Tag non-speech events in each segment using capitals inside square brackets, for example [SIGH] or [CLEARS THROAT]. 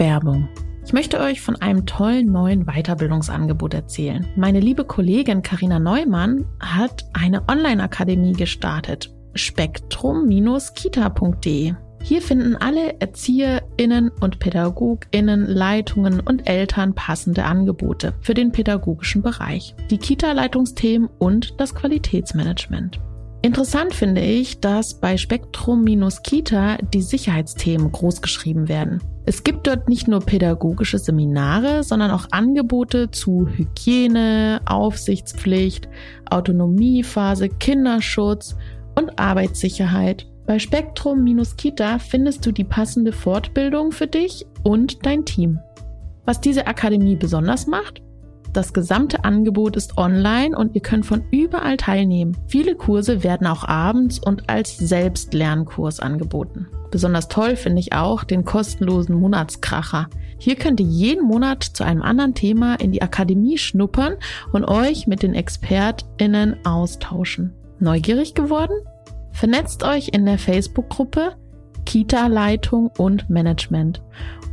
Werbung. Ich möchte euch von einem tollen neuen Weiterbildungsangebot erzählen. Meine liebe Kollegin Karina Neumann hat eine Online-Akademie gestartet. spektrum-kita.de. Hier finden alle ErzieherInnen und PädagogInnen, Leitungen und Eltern passende Angebote für den pädagogischen Bereich, die Kita-Leitungsthemen und das Qualitätsmanagement. Interessant finde ich, dass bei Spektrum-Kita die Sicherheitsthemen großgeschrieben werden. Es gibt dort nicht nur pädagogische Seminare, sondern auch Angebote zu Hygiene, Aufsichtspflicht, Autonomiephase, Kinderschutz und Arbeitssicherheit. Bei Spektrum-Kita findest du die passende Fortbildung für dich und dein Team. Was diese Akademie besonders macht? Das gesamte Angebot ist online und ihr könnt von überall teilnehmen. Viele Kurse werden auch abends und als Selbstlernkurs angeboten. Besonders toll finde ich auch den kostenlosen Monatskracher. Hier könnt ihr jeden Monat zu einem anderen Thema in die Akademie schnuppern und euch mit den ExpertInnen austauschen. Neugierig geworden? Vernetzt euch in der Facebook-Gruppe Kita-Leitung und Management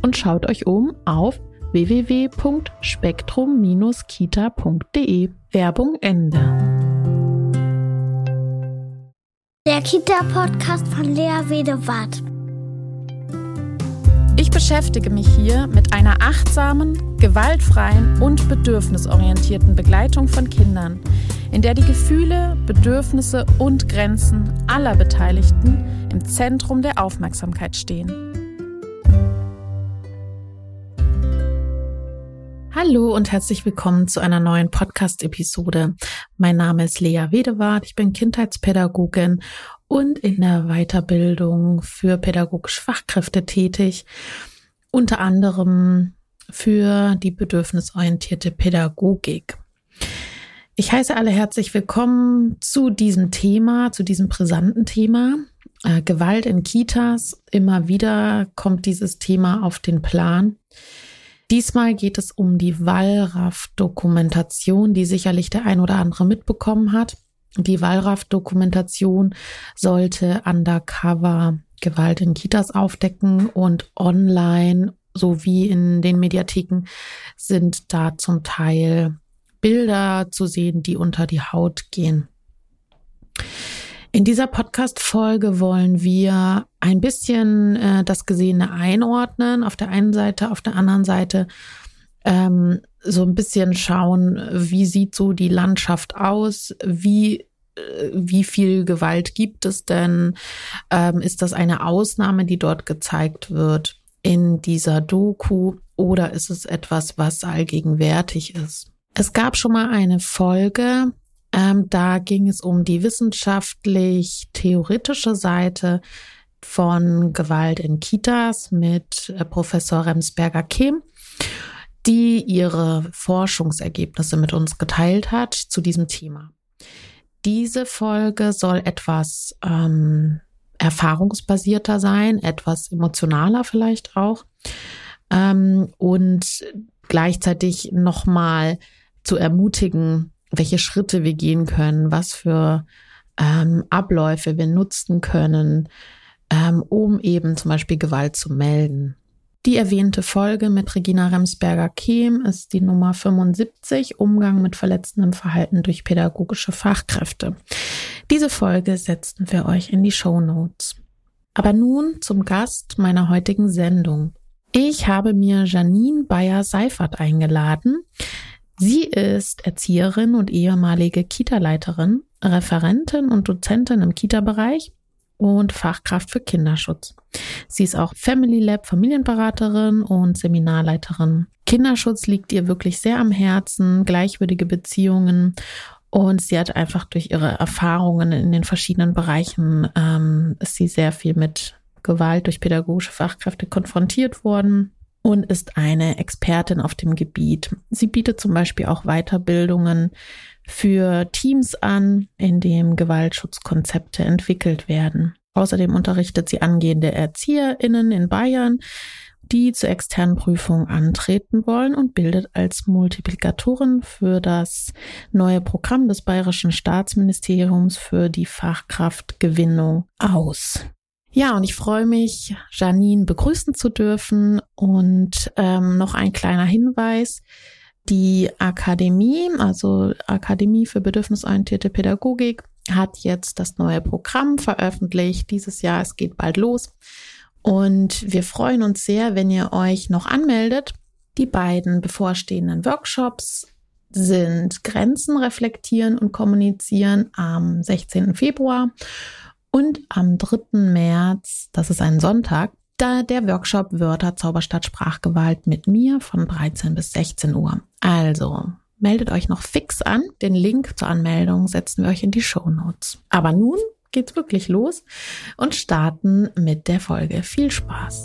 und schaut euch um auf www.spektrum-kita.de. Werbung Ende. Der Kita-Podcast von Lea Wedewart. Ich beschäftige mich hier mit einer achtsamen, gewaltfreien und bedürfnisorientierten Begleitung von Kindern, in der die Gefühle, Bedürfnisse und Grenzen aller Beteiligten im Zentrum der Aufmerksamkeit stehen. Hallo und herzlich willkommen zu einer neuen Podcast-Episode. Mein Name ist Lea Wedewart, ich bin Kindheitspädagogin und in der Weiterbildung für pädagogische Fachkräfte tätig, unter anderem für die bedürfnisorientierte Pädagogik. Ich heiße alle herzlich willkommen zu diesem Thema, zu diesem brisanten Thema. Äh, Gewalt in Kitas. Immer wieder kommt dieses Thema auf den Plan. Diesmal geht es um die Wallraff-Dokumentation, die sicherlich der ein oder andere mitbekommen hat. Die Wallraff-Dokumentation sollte undercover Gewalt in Kitas aufdecken und online sowie in den Mediatheken sind da zum Teil Bilder zu sehen, die unter die Haut gehen. In dieser Podcast-Folge wollen wir ein bisschen äh, das Gesehene einordnen. Auf der einen Seite, auf der anderen Seite ähm, so ein bisschen schauen, wie sieht so die Landschaft aus, wie äh, wie viel Gewalt gibt es denn? Ähm, ist das eine Ausnahme, die dort gezeigt wird in dieser Doku oder ist es etwas, was allgegenwärtig ist? Es gab schon mal eine Folge, ähm, da ging es um die wissenschaftlich-theoretische Seite von Gewalt in Kitas mit äh, Professor Remsberger-Kehm, die ihre Forschungsergebnisse mit uns geteilt hat zu diesem Thema. Diese Folge soll etwas ähm, erfahrungsbasierter sein, etwas emotionaler vielleicht auch ähm, und gleichzeitig nochmal zu ermutigen, welche Schritte wir gehen können, was für ähm, Abläufe wir nutzen können, ähm, um eben zum Beispiel Gewalt zu melden. Die erwähnte Folge mit Regina Remsberger-Kehm ist die Nummer 75, Umgang mit verletzendem Verhalten durch pädagogische Fachkräfte. Diese Folge setzen wir euch in die Show Notes. Aber nun zum Gast meiner heutigen Sendung. Ich habe mir Janine Bayer-Seifert eingeladen. Sie ist Erzieherin und ehemalige Kita-Leiterin, Referentin und Dozentin im Kita-Bereich und Fachkraft für Kinderschutz. Sie ist auch Family Lab Familienberaterin und Seminarleiterin. Kinderschutz liegt ihr wirklich sehr am Herzen, gleichwürdige Beziehungen und sie hat einfach durch ihre Erfahrungen in den verschiedenen Bereichen ähm, ist sie sehr viel mit Gewalt durch pädagogische Fachkräfte konfrontiert worden und ist eine Expertin auf dem Gebiet. Sie bietet zum Beispiel auch Weiterbildungen für Teams an, in dem Gewaltschutzkonzepte entwickelt werden. Außerdem unterrichtet sie angehende ErzieherInnen in Bayern, die zur externen Prüfung antreten wollen und bildet als Multiplikatorin für das neue Programm des Bayerischen Staatsministeriums für die Fachkraftgewinnung aus. Ja, und ich freue mich, Janine begrüßen zu dürfen. Und ähm, noch ein kleiner Hinweis. Die Akademie, also Akademie für bedürfnisorientierte Pädagogik, hat jetzt das neue Programm veröffentlicht dieses Jahr. Es geht bald los. Und wir freuen uns sehr, wenn ihr euch noch anmeldet. Die beiden bevorstehenden Workshops sind Grenzen reflektieren und kommunizieren am 16. Februar und am 3. März, das ist ein Sonntag, da der Workshop Wörter Zauberstadt Sprachgewalt mit mir von 13 bis 16 Uhr. Also meldet euch noch fix an. Den Link zur Anmeldung setzen wir euch in die Show Notes. Aber nun geht's wirklich los und starten mit der Folge. Viel Spaß!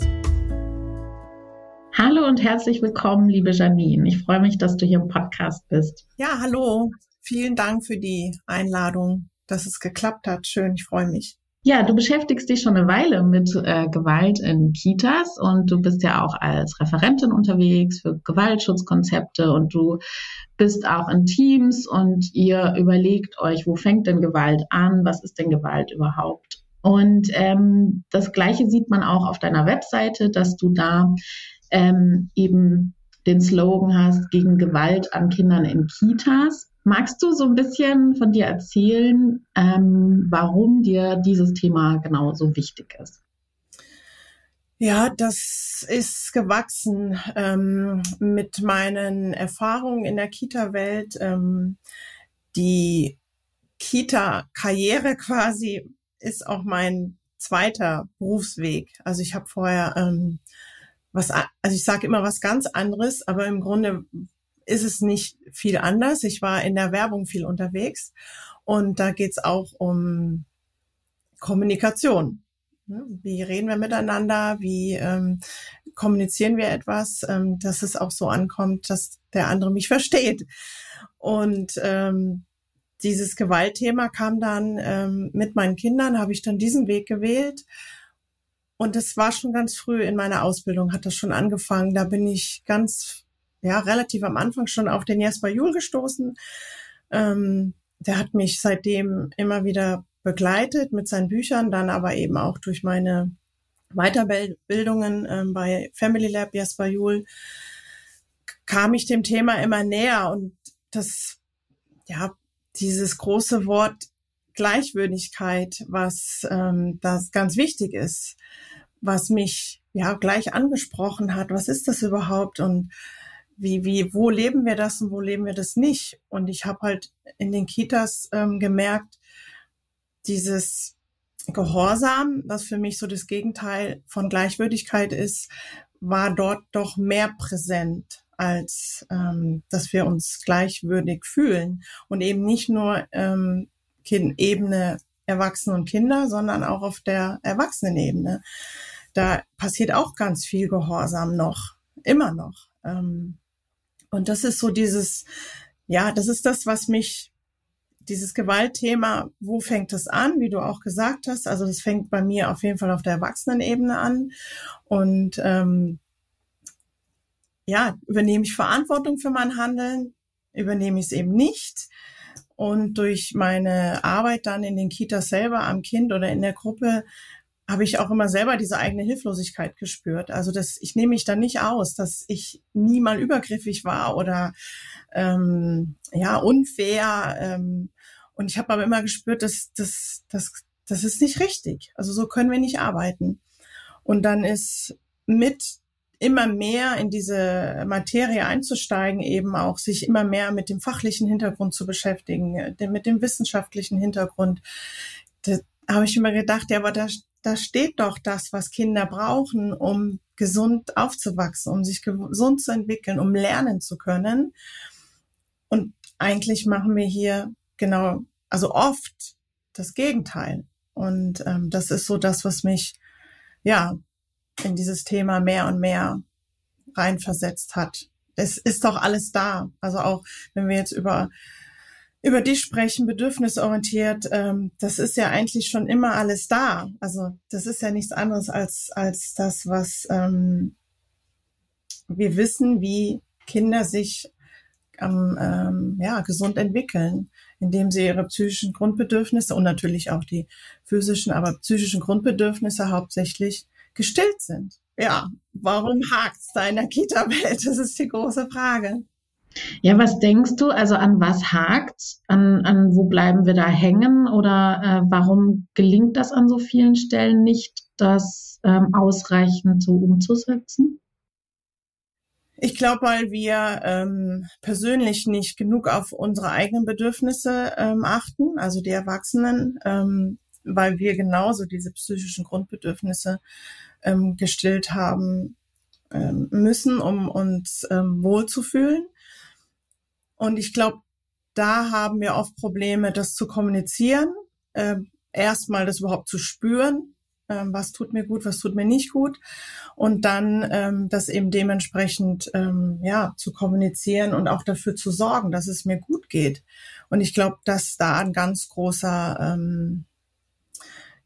Hallo und herzlich willkommen, liebe Janine. Ich freue mich, dass du hier im Podcast bist. Ja, hallo. Vielen Dank für die Einladung, dass es geklappt hat. Schön, ich freue mich. Ja, du beschäftigst dich schon eine Weile mit äh, Gewalt in Kitas und du bist ja auch als Referentin unterwegs für Gewaltschutzkonzepte und du bist auch in Teams und ihr überlegt euch, wo fängt denn Gewalt an, was ist denn Gewalt überhaupt? Und ähm, das Gleiche sieht man auch auf deiner Webseite, dass du da ähm, eben den Slogan hast gegen Gewalt an Kindern in Kitas. Magst du so ein bisschen von dir erzählen, ähm, warum dir dieses Thema genau so wichtig ist? Ja, das ist gewachsen ähm, mit meinen Erfahrungen in der Kita-Welt. Ähm, die Kita-Karriere quasi ist auch mein zweiter Berufsweg. Also ich habe vorher ähm, was, also ich sage immer was ganz anderes, aber im Grunde ist es nicht viel anders. Ich war in der Werbung viel unterwegs und da geht's auch um Kommunikation. Wie reden wir miteinander? Wie ähm, kommunizieren wir etwas, ähm, dass es auch so ankommt, dass der andere mich versteht? Und ähm, dieses Gewaltthema kam dann ähm, mit meinen Kindern, habe ich dann diesen Weg gewählt. Und es war schon ganz früh in meiner Ausbildung, hat das schon angefangen. Da bin ich ganz ja relativ am Anfang schon auf den Jesper Juhl gestoßen. Ähm, der hat mich seitdem immer wieder begleitet mit seinen Büchern, dann aber eben auch durch meine Weiterbildungen ähm, bei Family Lab Jesper Juhl kam ich dem Thema immer näher und das, ja, dieses große Wort Gleichwürdigkeit, was ähm, das ganz wichtig ist, was mich ja gleich angesprochen hat. Was ist das überhaupt? Und wie, wie, wo leben wir das und wo leben wir das nicht? Und ich habe halt in den Kitas ähm, gemerkt, dieses Gehorsam, was für mich so das Gegenteil von Gleichwürdigkeit ist, war dort doch mehr präsent, als ähm, dass wir uns gleichwürdig fühlen. Und eben nicht nur ähm, kind Ebene Erwachsene und Kinder, sondern auch auf der Erwachsenenebene. Da passiert auch ganz viel Gehorsam noch, immer noch. Ähm, und das ist so dieses, ja, das ist das, was mich, dieses Gewaltthema, wo fängt es an, wie du auch gesagt hast. Also das fängt bei mir auf jeden Fall auf der Erwachsenenebene an. Und ähm, ja, übernehme ich Verantwortung für mein Handeln, übernehme ich es eben nicht. Und durch meine Arbeit dann in den Kitas selber am Kind oder in der Gruppe habe ich auch immer selber diese eigene Hilflosigkeit gespürt. Also dass ich nehme mich da nicht aus, dass ich nie mal übergriffig war oder ähm, ja unfair. Ähm, und ich habe aber immer gespürt, dass das das das ist nicht richtig. Also so können wir nicht arbeiten. Und dann ist mit immer mehr in diese Materie einzusteigen, eben auch sich immer mehr mit dem fachlichen Hintergrund zu beschäftigen, mit dem wissenschaftlichen Hintergrund. Da habe ich immer gedacht, ja, aber da da steht doch das, was Kinder brauchen, um gesund aufzuwachsen, um sich gesund zu entwickeln, um lernen zu können. Und eigentlich machen wir hier genau, also oft das Gegenteil. Und ähm, das ist so das, was mich ja in dieses Thema mehr und mehr reinversetzt hat. Es ist doch alles da. Also auch wenn wir jetzt über über dich sprechen, bedürfnisorientiert, ähm, das ist ja eigentlich schon immer alles da. Also das ist ja nichts anderes als, als das, was ähm, wir wissen, wie Kinder sich ähm, ähm, ja, gesund entwickeln, indem sie ihre psychischen Grundbedürfnisse und natürlich auch die physischen, aber psychischen Grundbedürfnisse hauptsächlich gestillt sind. Ja, warum hakt's da in der Kita-Welt? Das ist die große Frage. Ja, was denkst du? Also an was hakt? An, an wo bleiben wir da hängen? Oder äh, warum gelingt das an so vielen Stellen nicht, das ähm, ausreichend so umzusetzen? Ich glaube, weil wir ähm, persönlich nicht genug auf unsere eigenen Bedürfnisse ähm, achten, also die Erwachsenen, ähm, weil wir genauso diese psychischen Grundbedürfnisse ähm, gestillt haben ähm, müssen, um uns ähm, wohlzufühlen. Und ich glaube, da haben wir oft Probleme, das zu kommunizieren, äh, erstmal das überhaupt zu spüren, ähm, was tut mir gut, was tut mir nicht gut und dann ähm, das eben dementsprechend ähm, ja zu kommunizieren und auch dafür zu sorgen, dass es mir gut geht. Und ich glaube, dass da ein ganz großer ähm,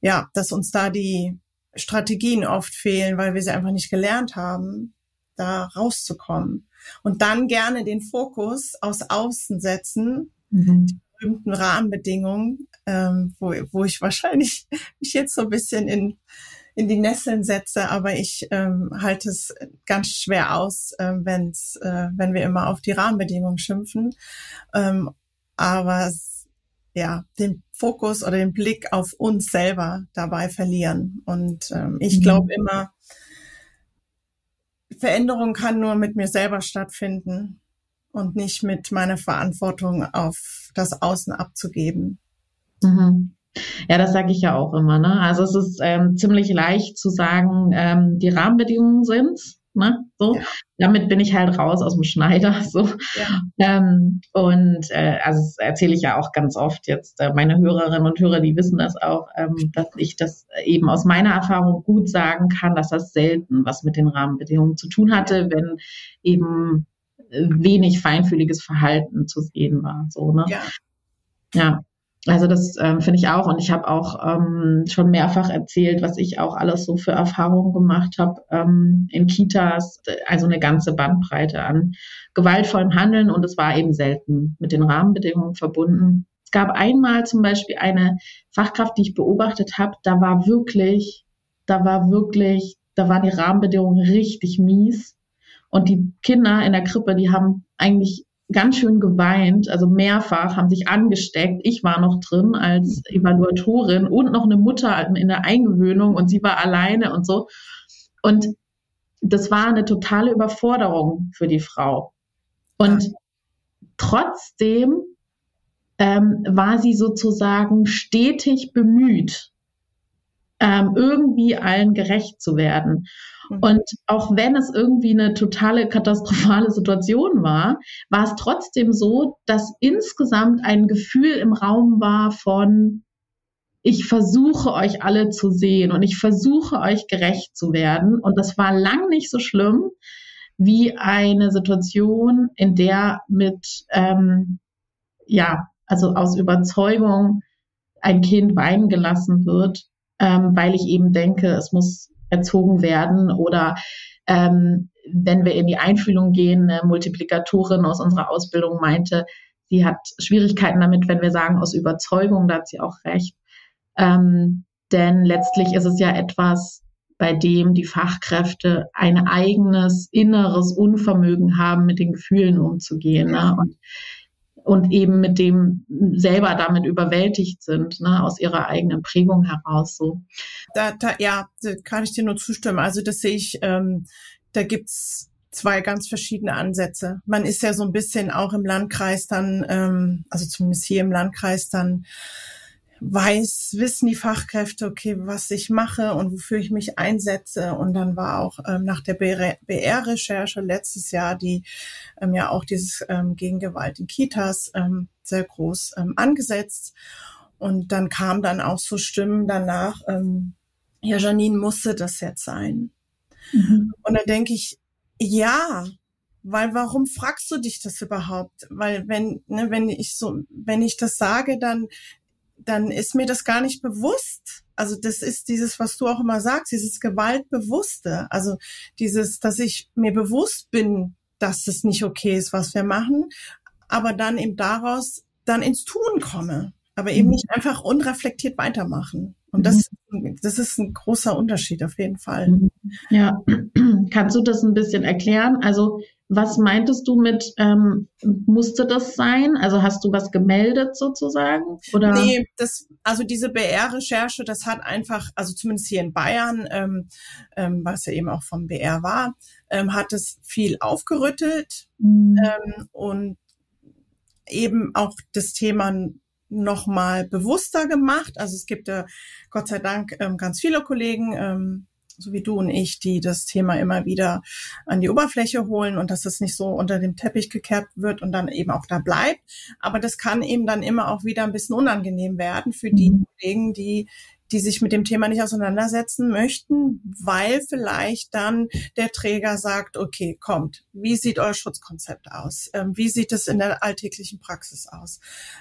ja, dass uns da die Strategien oft fehlen, weil wir sie einfach nicht gelernt haben, da rauszukommen. Und dann gerne den Fokus aus Außen setzen, mhm. die berühmten Rahmenbedingungen, ähm, wo, wo ich wahrscheinlich [LAUGHS] mich jetzt so ein bisschen in, in die Nesseln setze, aber ich ähm, halte es ganz schwer aus, äh, wenn's, äh, wenn wir immer auf die Rahmenbedingungen schimpfen. Ähm, aber ja, den Fokus oder den Blick auf uns selber dabei verlieren. Und ähm, ich mhm. glaube immer, Veränderung kann nur mit mir selber stattfinden und nicht mit meiner Verantwortung auf das Außen abzugeben. Mhm. Ja, das sage ich ja auch immer. Ne? Also es ist ähm, ziemlich leicht zu sagen, ähm, die Rahmenbedingungen sind's. Ne? So, ja. damit bin ich halt raus aus dem Schneider. [LAUGHS] So. Ja. Ähm, und äh, also das erzähle ich ja auch ganz oft jetzt. Äh, meine Hörerinnen und Hörer, die wissen das auch, ähm, dass ich das eben aus meiner Erfahrung gut sagen kann, dass das selten was mit den Rahmenbedingungen zu tun hatte, wenn eben äh, wenig feinfühliges Verhalten zu sehen war. So, ne? Ja. Ja. Also das ähm, finde ich auch. Und ich habe auch ähm, schon mehrfach erzählt, was ich auch alles so für Erfahrungen gemacht habe ähm, in Kitas. Also eine ganze Bandbreite an gewaltvollem Handeln. Und es war eben selten mit den Rahmenbedingungen verbunden. Es gab einmal zum Beispiel eine Fachkraft, die ich beobachtet habe. Da war wirklich, da war wirklich, da waren die Rahmenbedingungen richtig mies. Und die Kinder in der Krippe, die haben eigentlich ganz schön geweint, also mehrfach, haben sich angesteckt. Ich war noch drin als Evaluatorin und noch eine Mutter in der Eingewöhnung und sie war alleine und so. Und das war eine totale Überforderung für die Frau. Und trotzdem ähm, war sie sozusagen stetig bemüht, ähm, irgendwie allen gerecht zu werden. Mhm. Und auch wenn es irgendwie eine totale katastrophale Situation war, war es trotzdem so, dass insgesamt ein Gefühl im Raum war von, ich versuche euch alle zu sehen und ich versuche euch gerecht zu werden. Und das war lang nicht so schlimm wie eine Situation, in der mit, ähm, ja, also aus Überzeugung ein Kind weinen gelassen wird, ähm, weil ich eben denke, es muss erzogen werden oder ähm, wenn wir in die Einfühlung gehen, eine Multiplikatorin aus unserer Ausbildung meinte, sie hat Schwierigkeiten damit, wenn wir sagen aus Überzeugung, da hat sie auch recht. Ähm, denn letztlich ist es ja etwas, bei dem die Fachkräfte ein eigenes inneres Unvermögen haben, mit den Gefühlen umzugehen. Ne? Und und eben mit dem selber damit überwältigt sind, ne, aus ihrer eigenen Prägung heraus so. Da, da, ja, da kann ich dir nur zustimmen. Also das sehe ich, ähm, da gibt's zwei ganz verschiedene Ansätze. Man ist ja so ein bisschen auch im Landkreis dann, ähm, also zumindest hier im Landkreis dann weiß, wissen die Fachkräfte, okay, was ich mache und wofür ich mich einsetze. Und dann war auch ähm, nach der BR-Recherche letztes Jahr, die ähm, ja auch dieses ähm, Gegengewalt in Kitas ähm, sehr groß ähm, angesetzt. Und dann kam dann auch so Stimmen danach, ähm, ja, Janine musste das jetzt sein. Mhm. Und dann denke ich, ja, weil warum fragst du dich das überhaupt? Weil wenn, ne, wenn ich so, wenn ich das sage, dann dann ist mir das gar nicht bewusst. Also das ist dieses, was du auch immer sagst, dieses Gewaltbewusste. Also dieses, dass ich mir bewusst bin, dass es nicht okay ist, was wir machen, aber dann eben daraus dann ins Tun komme, aber eben mhm. nicht einfach unreflektiert weitermachen. Und das, mhm. das ist ein großer Unterschied auf jeden Fall. Mhm. Ja, [CLEARS THROAT] kannst du das ein bisschen erklären? Also was meintest du mit, ähm, musste das sein? Also hast du was gemeldet sozusagen? Oder? Nee, das, also diese BR-Recherche, das hat einfach, also zumindest hier in Bayern, ähm, ähm, was ja eben auch vom BR war, ähm, hat es viel aufgerüttelt mhm. ähm, und eben auch das Thema nochmal bewusster gemacht. Also es gibt ja Gott sei Dank ähm, ganz viele Kollegen, ähm, so wie du und ich, die das Thema immer wieder an die Oberfläche holen und dass es nicht so unter dem Teppich gekehrt wird und dann eben auch da bleibt. Aber das kann eben dann immer auch wieder ein bisschen unangenehm werden für die mhm. Kollegen, die die sich mit dem Thema nicht auseinandersetzen möchten, weil vielleicht dann der Träger sagt, okay, kommt, wie sieht euer Schutzkonzept aus? Ähm, wie sieht es in der alltäglichen Praxis aus?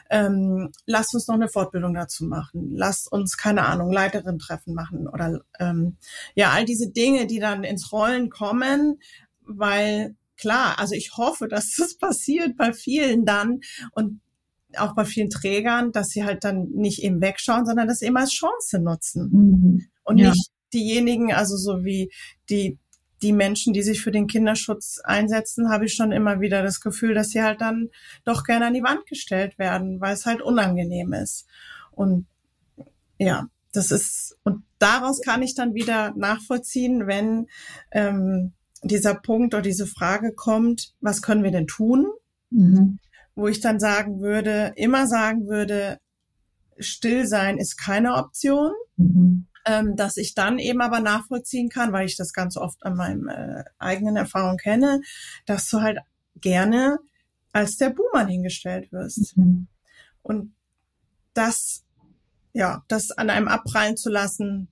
Ähm, lasst uns noch eine Fortbildung dazu machen. Lasst uns, keine Ahnung, Leiterin treffen machen oder ähm, ja, all diese Dinge, die dann ins Rollen kommen, weil klar, also ich hoffe, dass [LAUGHS] das passiert bei vielen dann und auch bei vielen Trägern, dass sie halt dann nicht eben wegschauen, sondern das eben als Chance nutzen. Mhm. Und ja. nicht diejenigen, also so wie die, die Menschen, die sich für den Kinderschutz einsetzen, habe ich schon immer wieder das Gefühl, dass sie halt dann doch gerne an die Wand gestellt werden, weil es halt unangenehm ist. Und ja, das ist, und daraus kann ich dann wieder nachvollziehen, wenn ähm, dieser Punkt oder diese Frage kommt, was können wir denn tun? Mhm wo ich dann sagen würde, immer sagen würde, still sein ist keine Option. Mhm. Ähm, dass ich dann eben aber nachvollziehen kann, weil ich das ganz oft an meinem äh, eigenen Erfahrung kenne, dass du halt gerne als der Buhmann hingestellt wirst. Mhm. Und das, ja, das an einem abprallen zu lassen,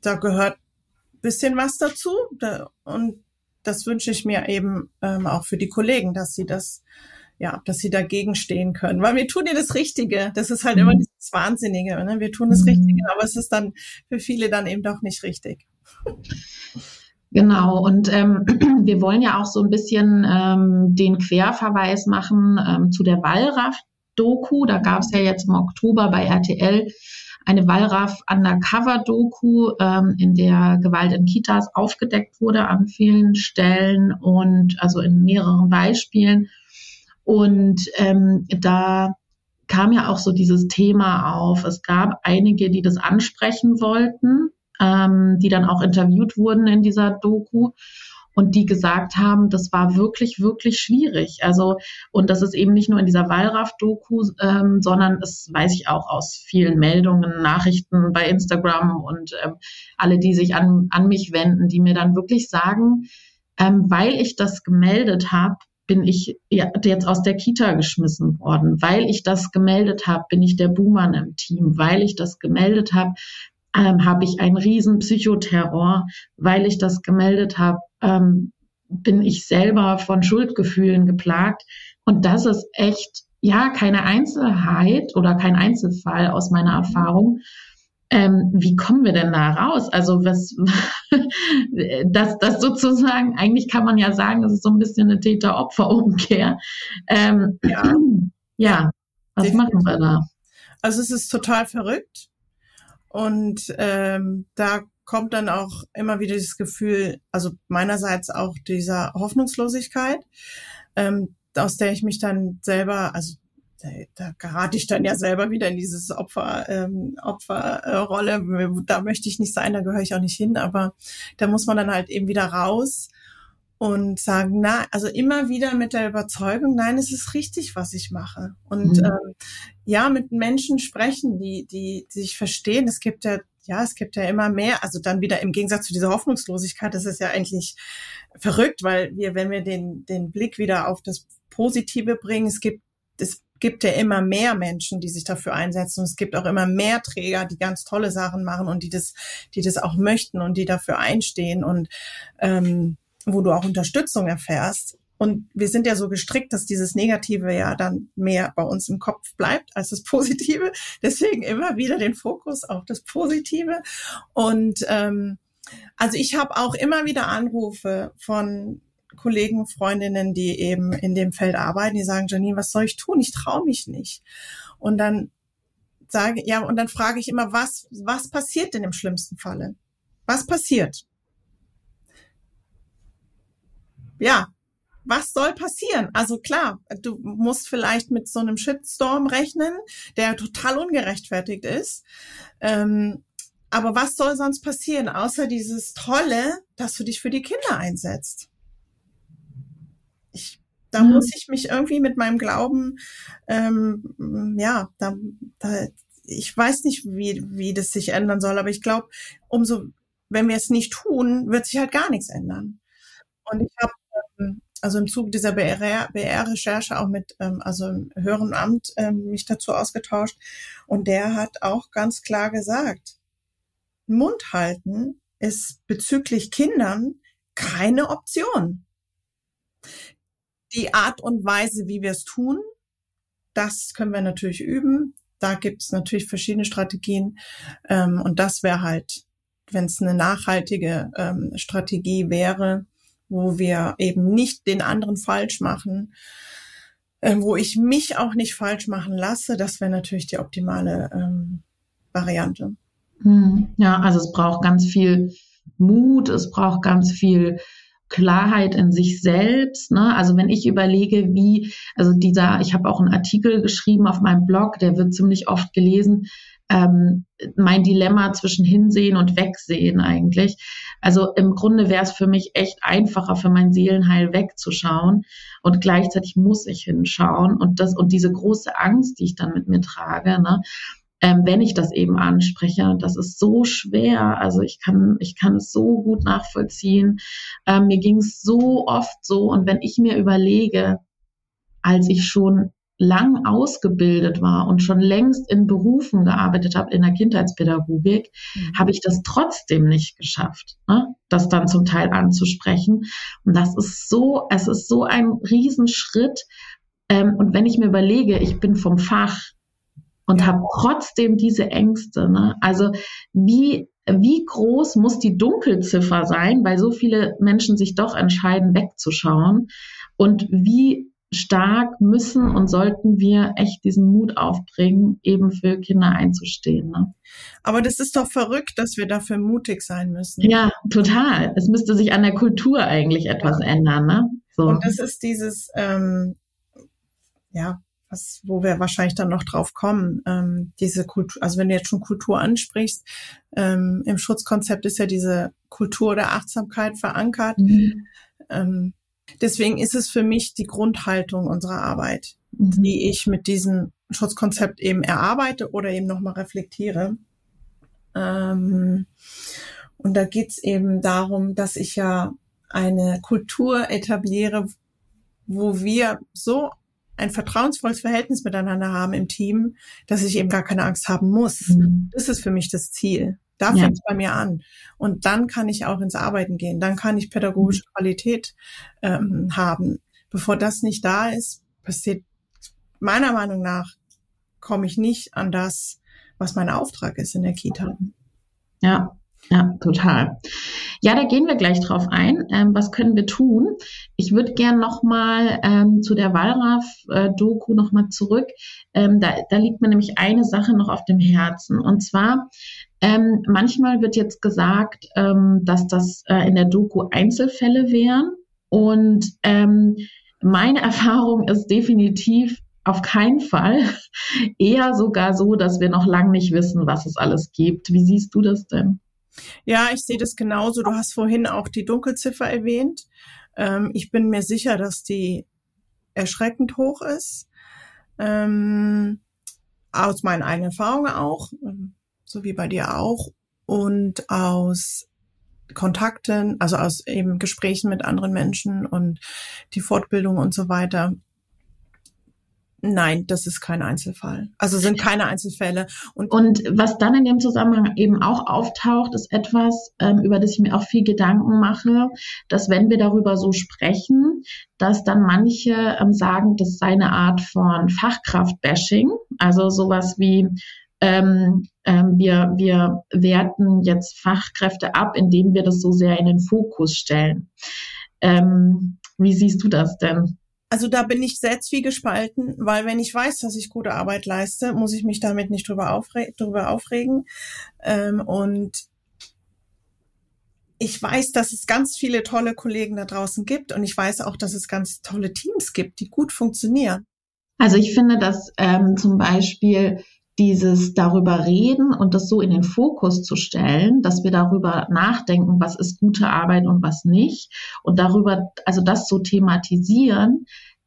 da gehört bisschen was dazu. Da, und das wünsche ich mir eben ähm, auch für die Kollegen, dass sie das ja, dass sie dagegen stehen können. Weil wir tun ja das Richtige. Das ist halt mhm. immer dieses Wahnsinnige. Ne? Wir tun das Richtige, aber es ist dann für viele dann eben doch nicht richtig. Genau, und ähm, [CLEARS THROAT] wir wollen ja auch so ein bisschen ähm, den Querverweis machen ähm, zu der Wallraff-Doku. Da gab es ja jetzt im Oktober bei RTL eine Wallraff-Undercover-Doku, ähm, in der Gewalt in Kitas aufgedeckt wurde an vielen Stellen und also in mehreren Beispielen. Und ähm, da kam ja auch so dieses Thema auf. Es gab einige, die das ansprechen wollten, ähm, die dann auch interviewt wurden in dieser Doku und die gesagt haben, das war wirklich, wirklich schwierig. Also, und das ist eben nicht nur in dieser Wallraff-Doku, ähm, sondern es weiß ich auch aus vielen Meldungen, Nachrichten bei Instagram und ähm, alle, die sich an, an mich wenden, die mir dann wirklich sagen, ähm, weil ich das gemeldet habe, bin ich jetzt aus der Kita geschmissen worden. Weil ich das gemeldet habe, bin ich der Buhmann im Team. Weil ich das gemeldet habe, ähm, habe ich einen riesen Psychoterror. Weil ich das gemeldet habe, ähm, bin ich selber von Schuldgefühlen geplagt. Und das ist echt, ja, keine Einzelheit oder kein Einzelfall aus meiner Erfahrung, ähm, wie kommen wir denn da raus? Also was, [LAUGHS] das, das sozusagen, eigentlich kann man ja sagen, das ist so ein bisschen eine Täter-Opfer-Umkehr. Ähm, ja. [CLEARS THROAT] ja, was Definitiv. machen wir da? Also es ist total verrückt und ähm, da kommt dann auch immer wieder das Gefühl, also meinerseits auch dieser Hoffnungslosigkeit, ähm, aus der ich mich dann selber, also da, da gerate ich dann ja selber wieder in dieses Opfer, ähm, Opferrolle. Da möchte ich nicht sein, da gehöre ich auch nicht hin, aber da muss man dann halt eben wieder raus und sagen, na, also immer wieder mit der Überzeugung, nein, es ist richtig, was ich mache. Und mhm. ähm, ja, mit Menschen sprechen, die, die, die sich verstehen. Es gibt ja, ja, es gibt ja immer mehr. Also dann wieder im Gegensatz zu dieser Hoffnungslosigkeit, das ist ja eigentlich verrückt, weil wir, wenn wir den, den Blick wieder auf das Positive bringen, es gibt es gibt ja immer mehr Menschen, die sich dafür einsetzen. Es gibt auch immer mehr Träger, die ganz tolle Sachen machen und die das, die das auch möchten und die dafür einstehen und ähm, wo du auch Unterstützung erfährst. Und wir sind ja so gestrickt, dass dieses Negative ja dann mehr bei uns im Kopf bleibt als das Positive. [LAUGHS] Deswegen immer wieder den Fokus auf das Positive. Und ähm, also ich habe auch immer wieder Anrufe von Kollegen, Freundinnen, die eben in dem Feld arbeiten, die sagen, Janine, was soll ich tun? Ich traue mich nicht. Und dann sage, ja, und dann frage ich immer, was, was passiert denn im schlimmsten Falle? Was passiert? Ja, was soll passieren? Also klar, du musst vielleicht mit so einem Shitstorm rechnen, der total ungerechtfertigt ist. Ähm, aber was soll sonst passieren, außer dieses Tolle, dass du dich für die Kinder einsetzt? Da mhm. muss ich mich irgendwie mit meinem Glauben, ähm, ja, da, da, ich weiß nicht, wie, wie das sich ändern soll, aber ich glaube, umso, wenn wir es nicht tun, wird sich halt gar nichts ändern. Und ich habe ähm, also im Zuge dieser BR-Recherche auch mit, ähm, also im höheren Amt ähm, mich dazu ausgetauscht. Und der hat auch ganz klar gesagt, Mund halten ist bezüglich Kindern keine Option. Die Art und Weise, wie wir es tun, das können wir natürlich üben. Da gibt es natürlich verschiedene Strategien. Ähm, und das wäre halt, wenn es eine nachhaltige ähm, Strategie wäre, wo wir eben nicht den anderen falsch machen, äh, wo ich mich auch nicht falsch machen lasse, das wäre natürlich die optimale ähm, Variante. Hm, ja, also es braucht ganz viel Mut, es braucht ganz viel Klarheit in sich selbst. Ne? Also wenn ich überlege, wie, also dieser, ich habe auch einen Artikel geschrieben auf meinem Blog, der wird ziemlich oft gelesen, ähm, mein Dilemma zwischen Hinsehen und Wegsehen eigentlich. Also im Grunde wäre es für mich echt einfacher, für mein Seelenheil wegzuschauen und gleichzeitig muss ich hinschauen und das und diese große Angst, die ich dann mit mir trage, ne, ähm, wenn ich das eben anspreche, das ist so schwer. Also ich kann ich kann es so gut nachvollziehen. Ähm, mir ging es so oft so und wenn ich mir überlege, als ich schon lang ausgebildet war und schon längst in Berufen gearbeitet habe, in der Kindheitspädagogik, mhm. habe ich das trotzdem nicht geschafft, ne? das dann zum Teil anzusprechen. Und das ist so, es ist so ein Riesenschritt. Ähm, und wenn ich mir überlege, ich bin vom Fach und habe trotzdem diese Ängste, ne? also wie wie groß muss die Dunkelziffer sein, weil so viele Menschen sich doch entscheiden, wegzuschauen? Und wie stark müssen und sollten wir echt diesen Mut aufbringen, eben für Kinder einzustehen. Ne? Aber das ist doch verrückt, dass wir dafür mutig sein müssen. Ja, total. Es müsste sich an der Kultur eigentlich etwas ja. ändern. Ne? So. Und das ist dieses, ähm, ja, was, wo wir wahrscheinlich dann noch drauf kommen, ähm, diese Kultur, also wenn du jetzt schon Kultur ansprichst, ähm, im Schutzkonzept ist ja diese Kultur der Achtsamkeit verankert. Mhm. Ähm, Deswegen ist es für mich die Grundhaltung unserer Arbeit, mhm. die ich mit diesem Schutzkonzept eben erarbeite oder eben nochmal reflektiere. Ähm, und da geht's eben darum, dass ich ja eine Kultur etabliere, wo wir so ein vertrauensvolles Verhältnis miteinander haben im Team, dass ich eben gar keine Angst haben muss. Mhm. Das ist für mich das Ziel. Da ja. fängt es bei mir an. Und dann kann ich auch ins Arbeiten gehen. Dann kann ich pädagogische mhm. Qualität ähm, haben. Bevor das nicht da ist, passiert meiner Meinung nach, komme ich nicht an das, was mein Auftrag ist in der Kita. Ja, ja, total. Ja, da gehen wir gleich drauf ein. Ähm, was können wir tun? Ich würde gern nochmal ähm, zu der Wallraff-Doku nochmal zurück. Ähm, da, da liegt mir nämlich eine Sache noch auf dem Herzen. Und zwar, ähm, manchmal wird jetzt gesagt, ähm, dass das äh, in der Doku Einzelfälle wären. Und ähm, meine [LAUGHS] Erfahrung ist definitiv auf keinen Fall. [LAUGHS] Eher sogar so, dass wir noch lange nicht wissen, was es alles gibt. Wie siehst du das denn? Ja, ich sehe das genauso. Du hast vorhin auch die Dunkelziffer erwähnt. Ähm, ich bin mir sicher, dass die erschreckend hoch ist. Ähm, aus meinen eigenen Erfahrungen auch, ähm, so wie bei dir auch. Und aus Kontakten, also aus eben Gesprächen mit anderen Menschen und die Fortbildung und so weiter. Nein, das ist kein Einzelfall. Also sind keine Einzelfälle. Und, und was dann in dem Zusammenhang eben auch auftaucht, ist etwas, ähm, über das ich mir auch viel Gedanken mache, dass wenn wir darüber so sprechen, dass dann manche ähm, sagen, das sei eine Art von Fachkraft-Bashing, also sowas wie ähm, ähm, wir, wir werten jetzt Fachkräfte ab, indem wir das so sehr in den Fokus stellen. Ähm, Wie siehst du das denn? Also da bin ich sehr zwiegespalten, weil wenn ich weiß, dass ich gute Arbeit leiste, muss ich mich damit nicht drüber, aufre drüber aufregen. Ähm, und ich weiß, dass es ganz viele tolle Kollegen da draußen gibt und ich weiß auch, dass es ganz tolle Teams gibt, die gut funktionieren. Also ich finde, dass ähm, zum Beispiel dieses darüber reden und das so in den Fokus zu stellen, dass wir darüber nachdenken, was ist gute Arbeit und was nicht und darüber, also das so thematisieren,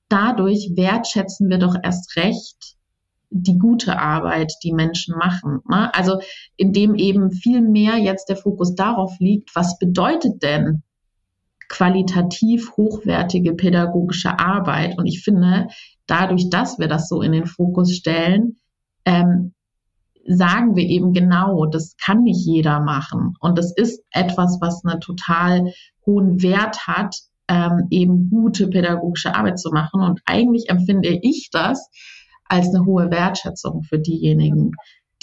dadurch wertschätzen wir doch erst recht die gute Arbeit, die Menschen machen. Ne? Also indem eben viel mehr jetzt der Fokus darauf liegt, was bedeutet denn qualitativ hochwertige pädagogische Arbeit? Und ich finde, dadurch, dass wir das so in den Fokus stellen, ähm, sagen wir eben genau, das kann nicht jeder machen. Und das ist etwas, was einen total hohen Wert hat, ähm, eben gute pädagogische Arbeit zu machen. Und eigentlich empfinde ich das als eine hohe Wertschätzung für diejenigen,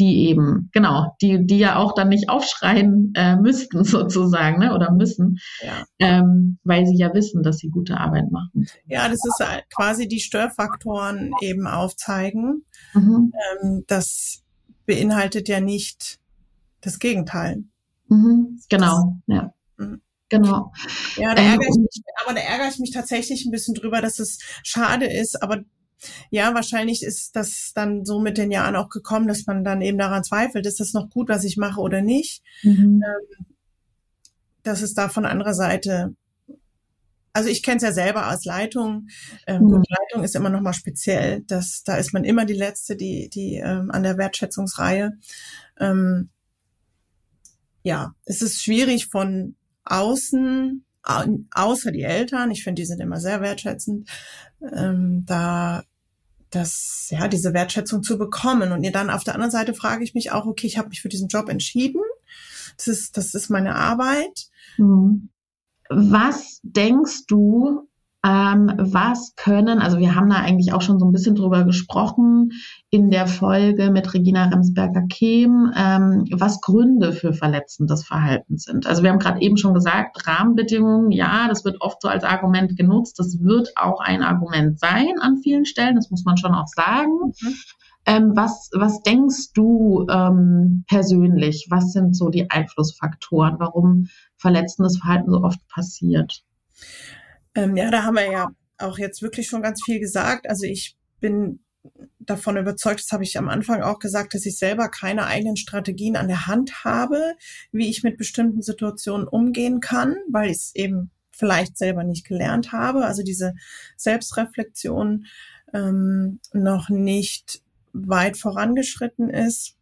die eben, genau, die, die ja auch dann nicht aufschreien äh, müssten [LAUGHS] sozusagen, ne, oder müssen, ja. ähm, weil sie ja wissen, dass sie gute Arbeit machen. Ja, das ist quasi die Störfaktoren eben aufzeigen. Mhm. Ähm, das beinhaltet ja nicht das Gegenteil. Mhm. Genau, das, ja. Mhm. Genau. Ja, da ärgere ich ähm, mich, aber da ärgere ich mich tatsächlich ein bisschen drüber, dass es schade ist, aber ja, wahrscheinlich ist das dann so mit den Jahren auch gekommen, dass man dann eben daran zweifelt, ist das noch gut, was ich mache oder nicht. Mhm. Ähm, dass es da von anderer Seite, also ich kenne es ja selber als Leitung. Ähm, mhm. Gut, Leitung ist immer noch mal speziell. Das, da ist man immer die Letzte, die, die ähm, an der Wertschätzungsreihe. Ähm, ja, es ist schwierig von außen außer die Eltern, ich finde, die sind immer sehr wertschätzend, ähm, da das, ja, diese Wertschätzung zu bekommen. Und ihr dann auf der anderen Seite frage ich mich auch, okay, ich habe mich für diesen Job entschieden. Das ist, das ist meine Arbeit. Mhm. Was denkst du, ähm, was können, also wir haben da eigentlich auch schon so ein bisschen drüber gesprochen in der Folge mit Regina Remsberger-Kehm, ähm, was Gründe für verletzendes Verhalten sind. Also wir haben gerade eben schon gesagt, Rahmenbedingungen, ja, das wird oft so als Argument genutzt. Das wird auch ein Argument sein an vielen Stellen, das muss man schon auch sagen. Mhm. Ähm, was, was denkst du ähm, persönlich? Was sind so die Einflussfaktoren, warum verletzendes Verhalten so oft passiert? Ähm, ja, da haben wir ja auch jetzt wirklich schon ganz viel gesagt. Also ich bin davon überzeugt, das habe ich am Anfang auch gesagt, dass ich selber keine eigenen Strategien an der Hand habe, wie ich mit bestimmten Situationen umgehen kann, weil ich es eben vielleicht selber nicht gelernt habe. Also diese Selbstreflexion ähm, noch nicht weit vorangeschritten ist,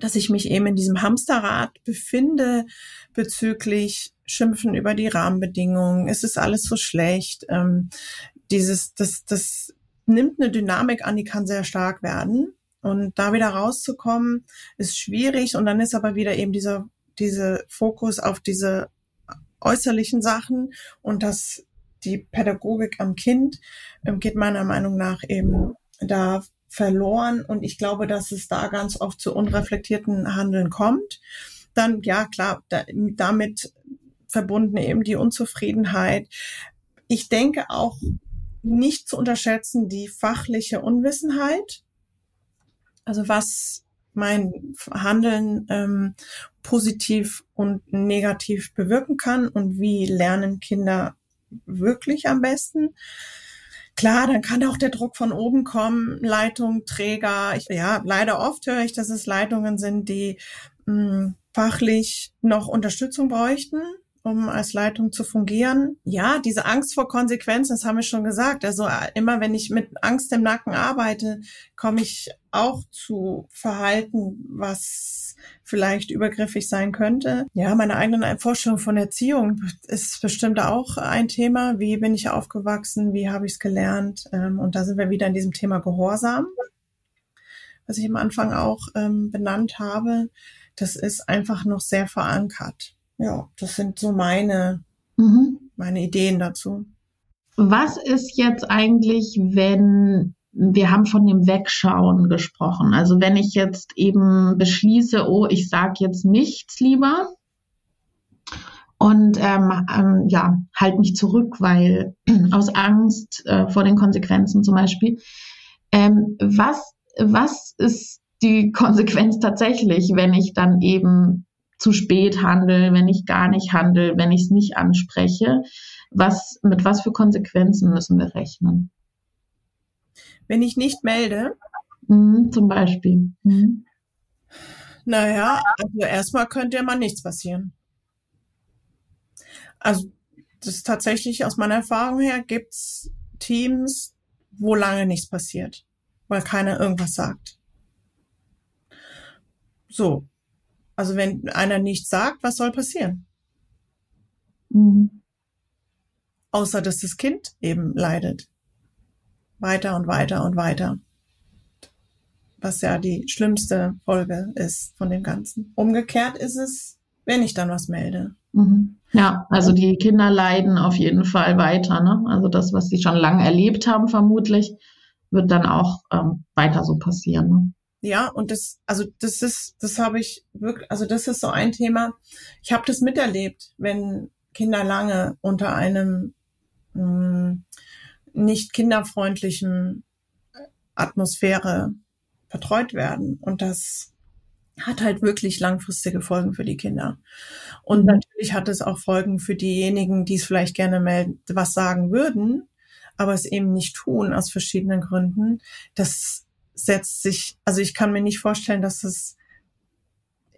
dass ich mich eben in diesem Hamsterrad befinde bezüglich Schimpfen über die Rahmenbedingungen. Es ist alles so schlecht. Ähm, dieses, das, das nimmt eine Dynamik an, die kann sehr stark werden. Und da wieder rauszukommen, ist schwierig. Und dann ist aber wieder eben dieser, dieser Fokus auf diese äußerlichen Sachen und das, die Pädagogik am Kind ähm, geht meiner Meinung nach eben da verloren. Und ich glaube, dass es da ganz oft zu unreflektierten Handeln kommt. Dann, ja, klar, da, damit verbunden eben die Unzufriedenheit. Ich denke auch nicht zu unterschätzen die fachliche Unwissenheit. Also was mein Handeln ähm, positiv und negativ bewirken kann und wie lernen Kinder wirklich am besten. Klar, dann kann auch der Druck von oben kommen, Leitung, Träger. Ich, ja, leider oft höre ich, dass es Leitungen sind, die mh, hm, fachlich noch Unterstützung bräuchten um als Leitung zu fungieren. Ja, diese Angst vor Konsequenzen, das haben wir schon gesagt. Also äh, immer wenn ich mit Angst im Nacken arbeite, komme ich auch zu Verhalten, was vielleicht übergriffig sein könnte. Ja, meine eigenen Vorstellung von Erziehung ist bestimmt auch ein Thema. Wie bin ich aufgewachsen? Wie habe ich es gelernt? Ähm, und da sind wir wieder in diesem Thema Gehorsam, was ich am Anfang auch ähm, benannt habe. Das ist einfach noch sehr verankert ja, das sind so meine, mhm. meine Ideen dazu. Was ist jetzt eigentlich, wenn wir haben von dem Wegschauen gesprochen. Also wenn ich jetzt eben beschließe, oh, ich sage jetzt nichts lieber und ähm, ähm, ja, halt mich zurück, weil [CLEARS THROAT] aus Angst äh, vor den Konsequenzen zum Beispiel. Ähm, was, was ist die Konsequenz tatsächlich, wenn ich dann eben zu spät handle, wenn ich gar nicht handle, wenn ich es nicht anspreche? Was, mit was für Konsequenzen müssen wir rechnen? Wenn ich nicht melde? Mhm, zum Beispiel. Mhm. Naja, also erstmal könnte ja mal nichts passieren. Also das ist tatsächlich aus meiner Erfahrung her gibt's Teams, wo lange nichts passiert, weil keiner irgendwas sagt. So. Also wenn einer nichts sagt, was soll passieren? Mhm. Außer dass das Kind eben leidet. Weiter und weiter und weiter. Was ja die schlimmste Folge ist von dem Ganzen. Umgekehrt ist es, wenn ich dann was melde. Mhm. Ja, also die Kinder leiden auf jeden Fall weiter. Ne? Also das, was sie schon lange erlebt haben, vermutlich, wird dann auch ähm, weiter so passieren. Ne? Ja, und das, also das ist, das habe ich wirklich, also das ist so ein Thema. Ich habe das miterlebt, wenn Kinder lange unter einem mh, hm, nicht kinderfreundlichen Atmosphäre vertreut werden. Und das hat halt wirklich langfristige Folgen für die Kinder. Und mhm. natürlich hat es auch Folgen für diejenigen, die es vielleicht gerne melden, was sagen würden, aber es eben nicht tun aus verschiedenen Gründen. Das setzt sich, also ich kann mir nicht vorstellen, dass es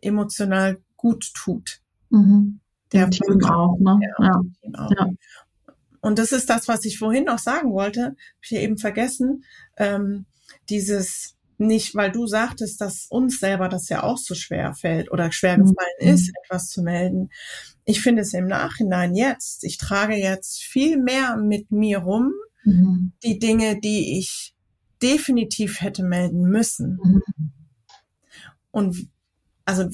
emotional gut tut. Mhm. Der Team auch, ne? Ja, ja. ja. Und das ist das, was ich vorhin noch sagen wollte, habe ich ja eben vergessen, ähm, dieses nicht, weil du sagtest, dass uns selber das ja auch so schwer fällt oder schwer mhm. gefallen mhm. ist, etwas zu melden. Ich finde es im Nachhinein jetzt, ich trage jetzt viel mehr mit mir rum, mhm. die Dinge, die ich definitiv hätte melden müssen. Mhm. Und also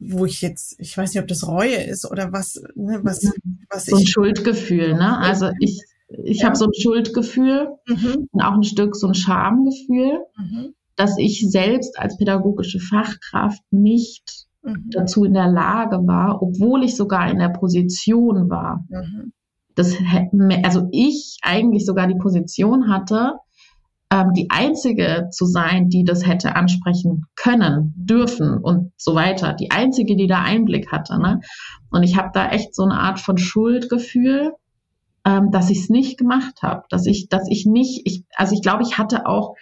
wo ich jetzt, ich weiß nicht, ob das Reue ist oder was, ne, was, mhm. was so ein ich. Schuldgefühl, ne? Also ich, ich ja. habe so ein Schuldgefühl mhm. und auch ein Stück so ein Schamgefühl. Mhm dass ich selbst als pädagogische Fachkraft nicht mhm. dazu in der Lage war, obwohl ich sogar in der Position war. Mhm. Das, also ich eigentlich sogar die Position hatte, ähm, die einzige zu sein, die das hätte ansprechen können, dürfen und so weiter. Die einzige, die da Einblick hatte. Ne? Und ich habe da echt so eine Art von Schuldgefühl, ähm, dass ich es nicht gemacht habe, dass ich, dass ich nicht, ich, also ich glaube, ich hatte auch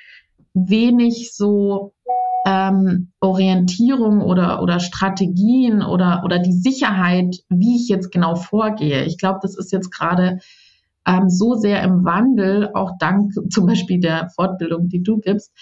wenig so ähm, Orientierung oder, oder Strategien oder, oder die Sicherheit, wie ich jetzt genau vorgehe. Ich glaube, das ist jetzt gerade ähm, so sehr im Wandel, auch dank [LAUGHS] zum Beispiel der Fortbildung, die du gibst,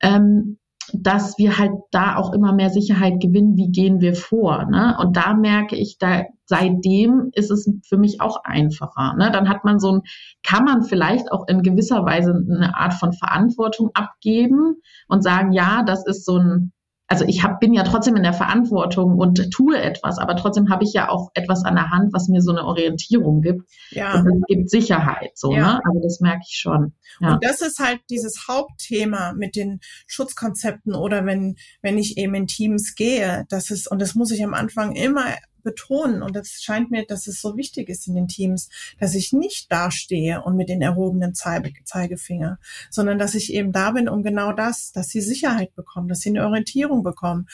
ähm, dass wir halt da auch immer mehr Sicherheit gewinnen, wie gehen wir vor. Ne? Und da merke ich, da seitdem ist es für mich auch einfacher. Ne? Dann hat man so ein, kann man vielleicht auch in gewisser Weise eine Art von Verantwortung abgeben und sagen, ja, das ist so ein also ich hab, bin ja trotzdem in der Verantwortung und tue etwas, aber trotzdem habe ich ja auch etwas an der Hand, was mir so eine Orientierung gibt. Ja. Und das gibt Sicherheit, so, ja. ne? Also das merke ich schon. Ja. Und das ist halt dieses Hauptthema mit den Schutzkonzepten oder wenn, wenn ich eben in Teams gehe, das ist, und das muss ich am Anfang immer betonen, und das scheint mir, dass es so wichtig ist in den Teams, dass ich nicht dastehe und mit den erhobenen Zeige, Zeigefinger, sondern dass ich eben da bin, um genau das, dass sie Sicherheit bekommen, dass sie eine Orientierung bekommen.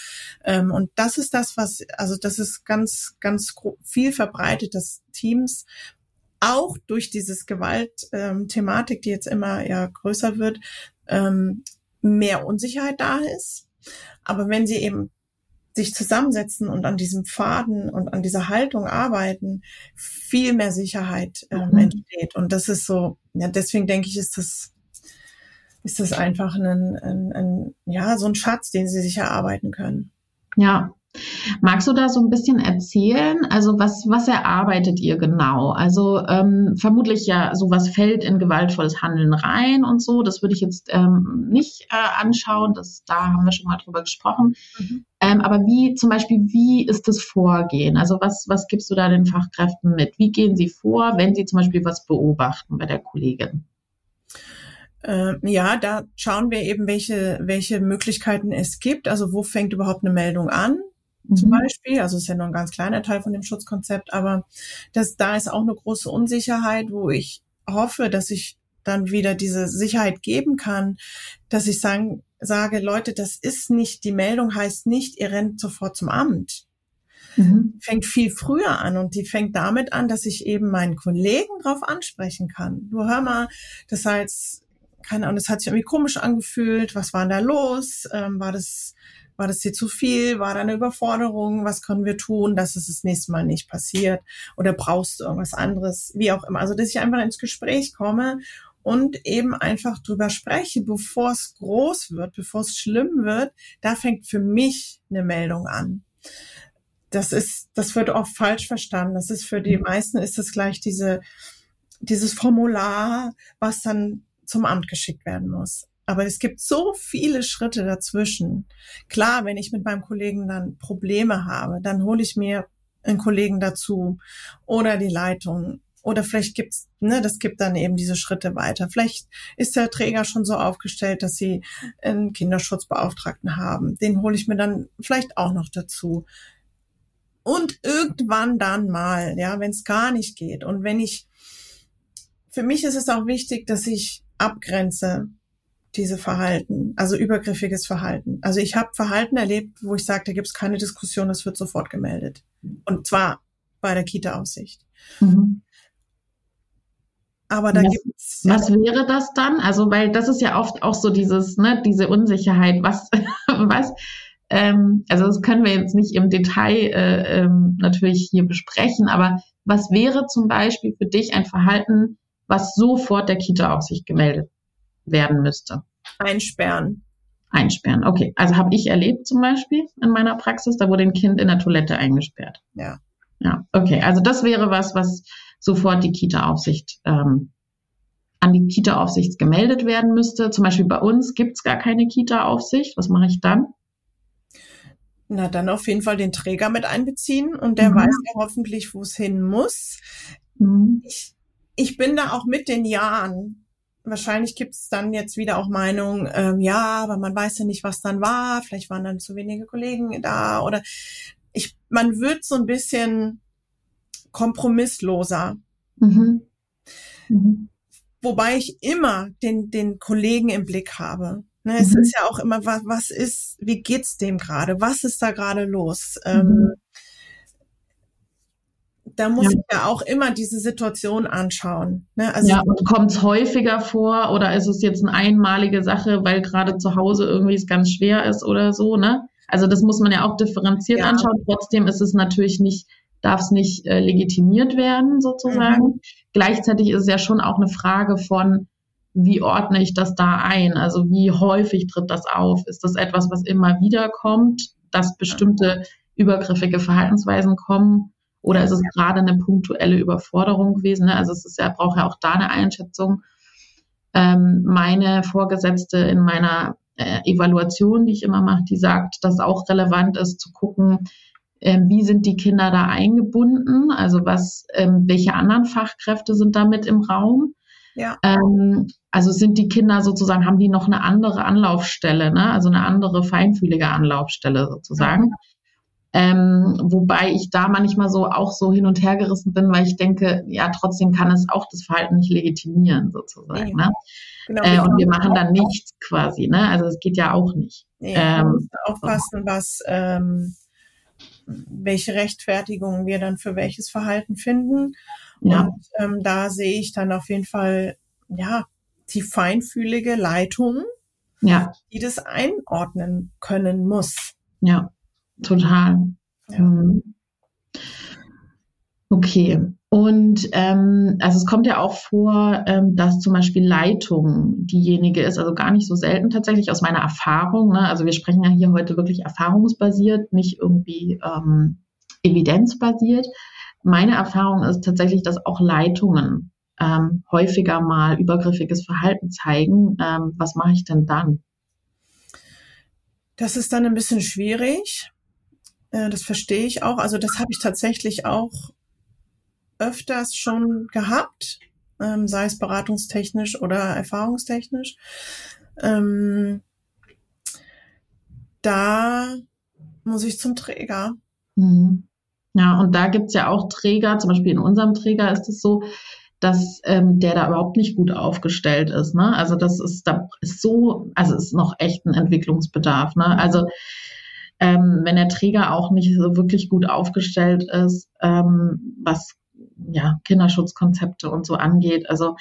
Ähm, und das ist das, was, also das ist ganz, ganz viel verbreitet, dass Teams auch durch dieses Gewalt-Thematik, ähm, die jetzt immer ja größer wird, ähm, mehr Unsicherheit da ist. Aber wenn sie eben sich zusammensetzen und an diesem Faden und an dieser Haltung arbeiten, viel mehr Sicherheit ähm, mhm. entsteht. Und das ist so, ja, deswegen denke ich, ist das, ist das einfach ein, ein, ein, ja, so ein Schatz, den sie sich erarbeiten können. Ja, Magst du da so ein bisschen erzählen? Also was, was erarbeitet ihr genau? Also ähm, vermutlich ja, sowas fällt in gewaltvolles Handeln rein und so. Das würde ich jetzt ähm, nicht äh, anschauen. Das, da haben wir schon mal drüber gesprochen. Mhm. Ähm, aber wie zum Beispiel, wie ist das Vorgehen? Also was, was gibst du da den Fachkräften mit? Wie gehen sie vor, wenn sie zum Beispiel was beobachten bei der Kollegin? Ähm, ja, da schauen wir eben, welche, welche Möglichkeiten es gibt. Also wo fängt überhaupt eine Meldung an? Mhm. zum Beispiel. Also ist ja nur ein ganz kleiner Teil von dem Schutzkonzept, aber das, da ist auch eine große Unsicherheit, wo ich hoffe, dass ich dann wieder diese Sicherheit geben kann, dass ich sagen, sage, Leute, das ist nicht, die Meldung heißt nicht, ihr rennt sofort zum Amt. Mhm. Fängt viel früher an und die fängt damit an, dass ich eben meinen Kollegen drauf ansprechen kann. Du hör mal, das heißt, keine Ahnung, das hat sich irgendwie komisch angefühlt. Was war denn da los? Ähm, war das, war das dir zu viel? War da eine Überforderung? Was können wir tun, dass es das nächste Mal nicht passiert? Oder brauchst du irgendwas anderes? Wie auch immer. Also, dass ich einfach ins Gespräch komme und eben einfach drüber spreche, bevor es groß wird, bevor es schlimm wird, da fängt für mich eine Meldung an. Das ist, das wird oft falsch verstanden. Das ist für die meisten ist das gleich diese, dieses Formular, was dann zum Amt geschickt werden muss. Aber es gibt so viele Schritte dazwischen. Klar, wenn ich mit meinem Kollegen dann Probleme habe, dann hole ich mir einen Kollegen dazu oder die Leitung oder vielleicht gibt's, ne, das gibt dann eben diese Schritte weiter. Vielleicht ist der Träger schon so aufgestellt, dass sie einen Kinderschutzbeauftragten haben. Den hole ich mir dann vielleicht auch noch dazu. Und irgendwann dann mal, ja, wenn es gar nicht geht. Und wenn ich, für mich ist es auch wichtig, dass ich abgrenze diese Verhalten, also übergriffiges Verhalten. Also ich habe Verhalten erlebt, wo ich sage, da gibt es keine Diskussion, es wird sofort gemeldet. Und zwar bei der Kita-Aussicht. Mhm. Aber da was, gibt's. Ja was wäre das dann? Also, weil das ist ja oft auch so dieses, ne, diese Unsicherheit, was, [LAUGHS] was, ähm, also das können wir jetzt nicht im Detail äh, ähm, natürlich hier besprechen, aber was wäre zum Beispiel für dich ein Verhalten, was sofort der Kita-Aufsicht gemeldet werden müsste? Einsperren. Einsperren, okay. Also habe ich erlebt zum Beispiel in meiner Praxis, da wurde ein Kind in der Toilette eingesperrt. Ja. Ja, okay. Also das wäre was, was sofort die Kita-Aufsicht ähm, an die Kita-Aufsicht gemeldet werden müsste. Zum Beispiel bei uns gibt es gar keine Kita-Aufsicht. Was mache ich dann? Na, dann auf jeden Fall den Träger mit einbeziehen und der mhm. weiß ja hoffentlich, wo es hin muss. Mhm. Ich, ich bin da auch mit den Jahren. Wahrscheinlich gibt es dann jetzt wieder auch Meinungen, ähm, ja, aber man weiß ja nicht, was dann war. Vielleicht waren dann zu wenige Kollegen da oder ich, man wird so ein bisschen kompromissloser. Mhm. Mhm. Wobei ich immer den, den Kollegen im Blick habe. Ne, es mhm. ist ja auch immer, was, was ist, wie geht's dem gerade? Was ist da gerade los? Ähm, mhm. Da muss ja. ich ja auch immer diese Situation anschauen. Ne? Also ja, kommt es häufiger vor oder ist es jetzt eine einmalige Sache, weil gerade zu Hause irgendwie es ganz schwer ist oder so, ne? Also das muss man ja auch differenziert ja. anschauen. Trotzdem ist es natürlich nicht darf es nicht äh, legitimiert werden sozusagen. Mhm. Gleichzeitig ist es ja schon auch eine Frage von, wie ordne ich das da ein? Also wie häufig tritt das auf? Ist das etwas, was immer wieder kommt, dass bestimmte übergriffige Verhaltensweisen kommen? Oder ist es gerade eine punktuelle Überforderung gewesen? Ne? Also es ist ja, braucht ja auch da eine Einschätzung. Ähm, meine Vorgesetzte in meiner äh, Evaluation, die ich immer mache, die sagt, dass auch relevant ist zu gucken, ähm, wie sind die Kinder da eingebunden? Also was, ähm, welche anderen Fachkräfte sind da mit im Raum? Ja. Ähm, also sind die Kinder sozusagen, haben die noch eine andere Anlaufstelle, ne? also eine andere feinfühlige Anlaufstelle sozusagen. Ja. Ähm, wobei ich da manchmal so auch so hin und her gerissen bin, weil ich denke, ja, trotzdem kann es auch das Verhalten nicht legitimieren, sozusagen. Ja. Ne? Genau, äh, und wir machen dann nichts quasi, ne? Also es geht ja auch nicht. Ja, ähm, aufpassen, was ähm, welche Rechtfertigung wir dann für welches Verhalten finden. Ja. Und ähm, da sehe ich dann auf jeden Fall, ja, die feinfühlige Leitung, ja. die das einordnen können muss. Ja, total. Ja. Mhm. Okay. Und ähm, also es kommt ja auch vor, ähm, dass zum Beispiel Leitung diejenige ist, also gar nicht so selten tatsächlich aus meiner Erfahrung. Ne? Also wir sprechen ja hier heute wirklich erfahrungsbasiert, nicht irgendwie ähm, evidenzbasiert. Meine Erfahrung ist tatsächlich, dass auch Leitungen ähm, häufiger mal übergriffiges Verhalten zeigen. Ähm, was mache ich denn dann? Das ist dann ein bisschen schwierig. Äh, das verstehe ich auch. Also das habe ich tatsächlich auch öfters schon gehabt, ähm, sei es beratungstechnisch oder erfahrungstechnisch. Ähm, da muss ich zum Träger. Mhm. Ja, und da gibt's ja auch Träger, zum Beispiel in unserem Träger ist es so, dass ähm, der da überhaupt nicht gut aufgestellt ist. Ne? Also das ist, da ist so, also ist noch echt ein Entwicklungsbedarf. Ne? Also ähm, wenn der Träger auch nicht so wirklich gut aufgestellt ist, ähm, was ja Kinderschutzkonzepte und so angeht, also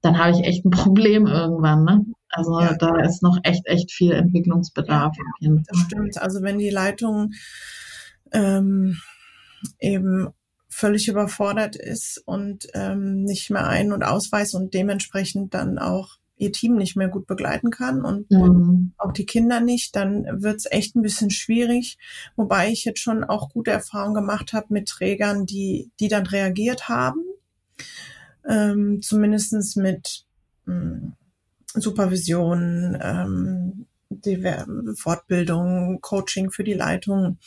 dann habe ich echt ein [LAUGHS] Problem irgendwann. Ne? Also ja. da ist noch echt, echt viel Entwicklungsbedarf. Ja, das stimmt. Also wenn die Leitung ähm, eben völlig überfordert ist und ähm, nicht mehr ein- und ausweist und dementsprechend dann auch ihr Team nicht mehr gut begleiten kann und mhm. auch die Kinder nicht, dann wird's echt ein bisschen schwierig. Wobei ich jetzt schon auch gute Erfahrungen gemacht habe mit Trägern, die, die dann reagiert haben. Ähm, zumindestens mit ähm, Supervision, ähm, die Fortbildung, Coaching für die Leitung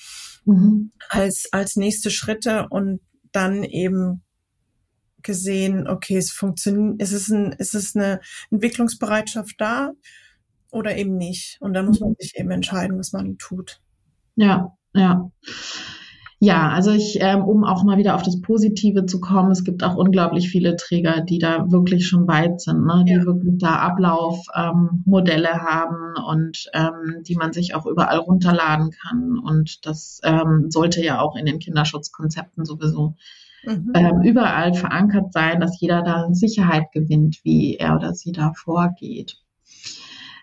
mhm. als, als nächste Schritte und dann eben gesehen, okay, es funktioniert, ist es, ist es eine Entwicklungsbereitschaft da oder eben nicht? Und dann muss man sich eben entscheiden, was man tut. Ja, ja. Ja, also ich, ähm, um auch mal wieder auf das Positive zu kommen, es gibt auch unglaublich viele Träger, die da wirklich schon weit sind, ne? die ja. wirklich da Ablaufmodelle ähm, haben und ähm, die man sich auch überall runterladen kann. Und das ähm, sollte ja auch in den Kinderschutzkonzepten sowieso mhm. ähm, überall verankert sein, dass jeder da Sicherheit gewinnt, wie er oder sie da vorgeht.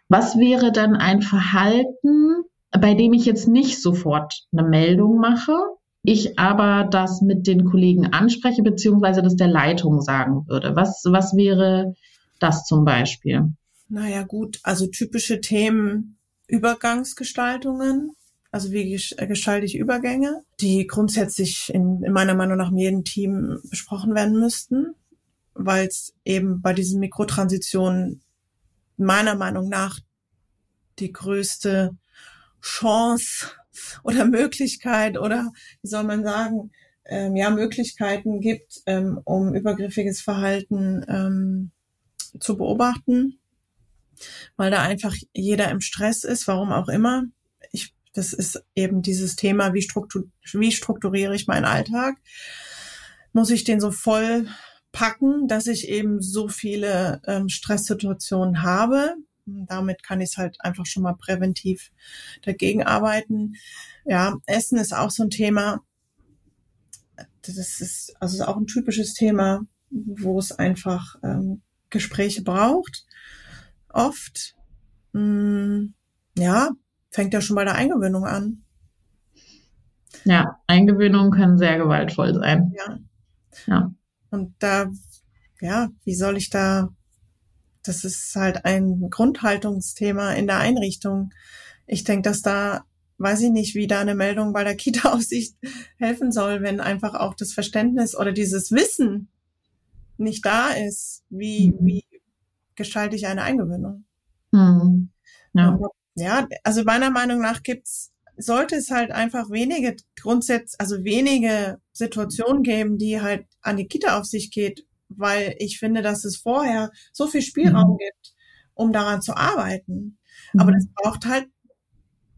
Was wäre dann ein Verhalten, bei dem ich jetzt nicht sofort eine Meldung mache, ich aber das mit den Kollegen anspreche, beziehungsweise das der Leitung sagen würde? Was, was wäre das zum Beispiel? Naja, gut, also typische Themen, Übergangsgestaltungen, also wie äh, gestalte ich Übergänge, die grundsätzlich in, in meiner Meinung nach in jedem Team besprochen werden müssten, weil es eben bei diesen Mikrotransitionen meiner Meinung nach die größte Chance oder Möglichkeit oder wie soll man sagen, ähm, ja, Möglichkeiten gibt, ähm, um übergriffiges Verhalten ähm, zu beobachten, weil da einfach jeder im Stress ist, warum auch immer. Ich das ist eben dieses Thema, wie, struktur, wie strukturiere ich meinen Alltag? Muss ich den so voll packen, dass ich eben so viele ähm, Stresssituationen habe? Damit kann ich es halt einfach schon mal präventiv dagegen arbeiten. Ja, Essen ist auch so ein Thema. Das ist also auch ein typisches Thema, wo es einfach ähm, Gespräche braucht. Oft. Mh, ja, fängt ja schon bei der Eingewöhnung an. Ja, Eingewöhnungen können sehr gewaltvoll sein. Ja. Ja. Und da, ja, wie soll ich da, das ist halt ein Grundhaltungsthema in der Einrichtung. Ich denke, dass da, weiß ich nicht, wie da eine Meldung bei der Kita-Aussicht [LAUGHS] helfen soll, wenn einfach auch das Verständnis oder dieses Wissen nicht da ist, wie, mhm. wie gestalte ich eine Eingewöhnung. Mhm. Ja. Ja, also meiner Meinung nach gibt's, sollte es halt einfach wenige Grundsätze, also wenige Situationen geben, die halt an die Kita auf sich geht, weil ich finde, dass es vorher so viel Spielraum mhm. gibt, um daran zu arbeiten. Mhm. Aber das braucht halt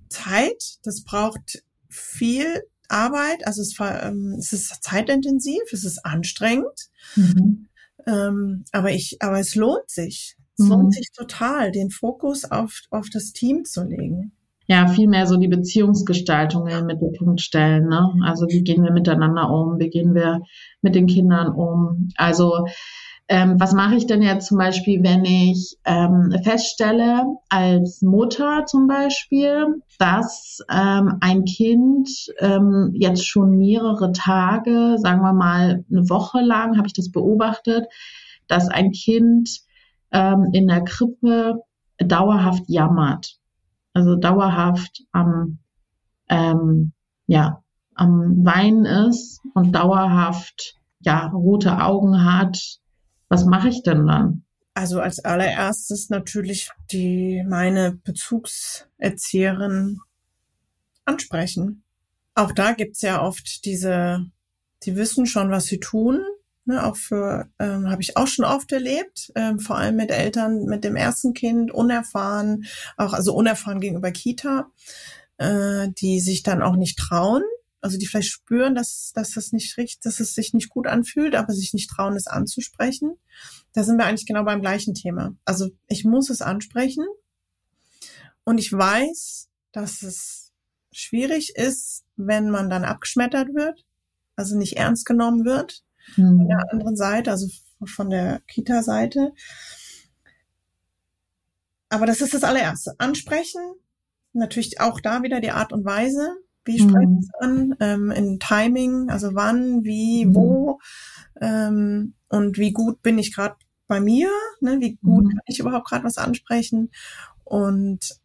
Zeit, das braucht viel Arbeit, also es, ähm, es ist zeitintensiv, es ist anstrengend, mhm. ähm, aber ich, aber es lohnt sich. Es mhm. lohnt sich total, den Fokus auf, auf das Team zu legen. Ja, vielmehr so die Beziehungsgestaltung in den Mittelpunkt stellen. Ne? Also wie gehen wir miteinander um? Wie gehen wir mit den Kindern um? Also ähm, was mache ich denn jetzt zum Beispiel, wenn ich ähm, feststelle, als Mutter zum Beispiel, dass ähm, ein Kind ähm, jetzt schon mehrere Tage, sagen wir mal eine Woche lang, habe ich das beobachtet, dass ein Kind ähm, in der Krippe dauerhaft jammert. Also dauerhaft am, ähm, ja, am Weinen ist und dauerhaft ja, rote Augen hat. Was mache ich denn dann? Also als allererstes natürlich die meine Bezugserzieherin ansprechen. Auch da gibt's ja oft diese, die wissen schon, was sie tun, Ne, auch für, ähm, habe ich auch schon oft erlebt, ähm, vor allem mit Eltern mit dem ersten Kind, unerfahren, auch also unerfahren gegenüber Kita. äh, die sich dann auch nicht trauen, also die vielleicht spüren, dass, dass das nicht richtig, dass es sich nicht gut anfühlt, aber sich nicht trauen, es anzusprechen. Da sind wir eigentlich genau beim gleichen Thema. Also ich muss es ansprechen und ich weiß, dass es schwierig ist, wenn man dann abgeschmettert wird, also nicht ernst genommen wird mhm. von der anderen Seite, also von der Kita-Seite. Aber das ist das allererste. Ansprechen, natürlich auch da wieder die Art und Weise. Wie spreche ich es an? Ähm, in Timing, also wann, wie, mhm. wo ähm, und wie gut bin ich gerade bei mir? Ne? Wie gut mhm. kann ich überhaupt gerade was ansprechen? Und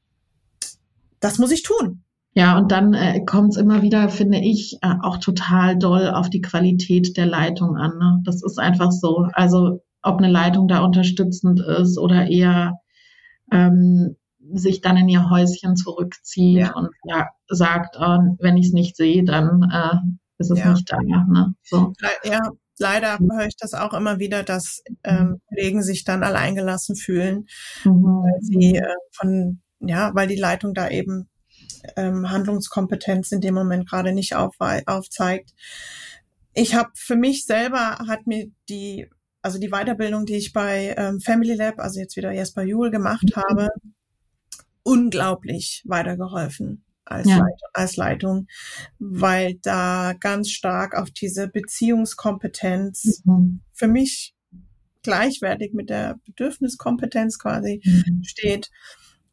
das muss ich tun. Ja, und dann äh, kommt es immer wieder, finde ich, äh, auch total doll auf die Qualität der Leitung an. Ne? Das ist einfach so. Also ob eine Leitung da unterstützend ist oder eher ähm, sich dann in ihr Häuschen zurückzieht ja. und ja, sagt, oh, wenn ich es nicht sehe, dann äh, ist es ja. nicht da. Ne? So. Ja, leider mhm. höre ich das auch immer wieder, dass ähm, Kollegen sich dann alleingelassen fühlen, mhm. weil sie äh, von, ja, weil die Leitung da eben ähm, Handlungskompetenz in dem Moment gerade nicht auf, aufzeigt. Ich habe für mich selber hat mir die also die Weiterbildung, die ich bei ähm, Family Lab, also jetzt wieder Jesper Juhl gemacht mhm. habe, unglaublich weitergeholfen als, ja. Leitung, als Leitung, weil da ganz stark auf diese Beziehungskompetenz mhm. für mich gleichwertig mit der Bedürfniskompetenz quasi mhm. steht.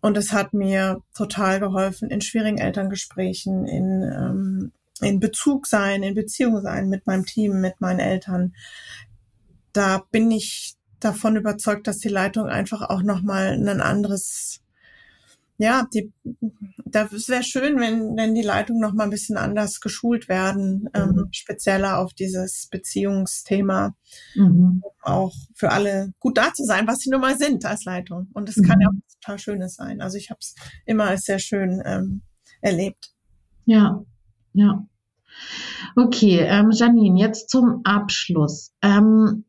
Und es hat mir total geholfen in schwierigen Elterngesprächen, in, ähm, in Bezug sein, in Beziehung sein mit meinem Team, mit meinen Eltern. Da bin ich davon überzeugt, dass die Leitung einfach auch nochmal ein anderes ja, die, das wäre schön, wenn, wenn die Leitungen noch mal ein bisschen anders geschult werden, ähm, mhm. ähm, spezieller auf dieses Beziehungsthema, mhm. auch für alle gut da zu sein, was sie nun mal sind als Leitung. Und das mhm. kann ja auch total Schönes sein. Also ich habe es immer als sehr schön ähm, erlebt. Ja, ja. Okay, ähm, Janine, jetzt zum Abschluss. Ähm,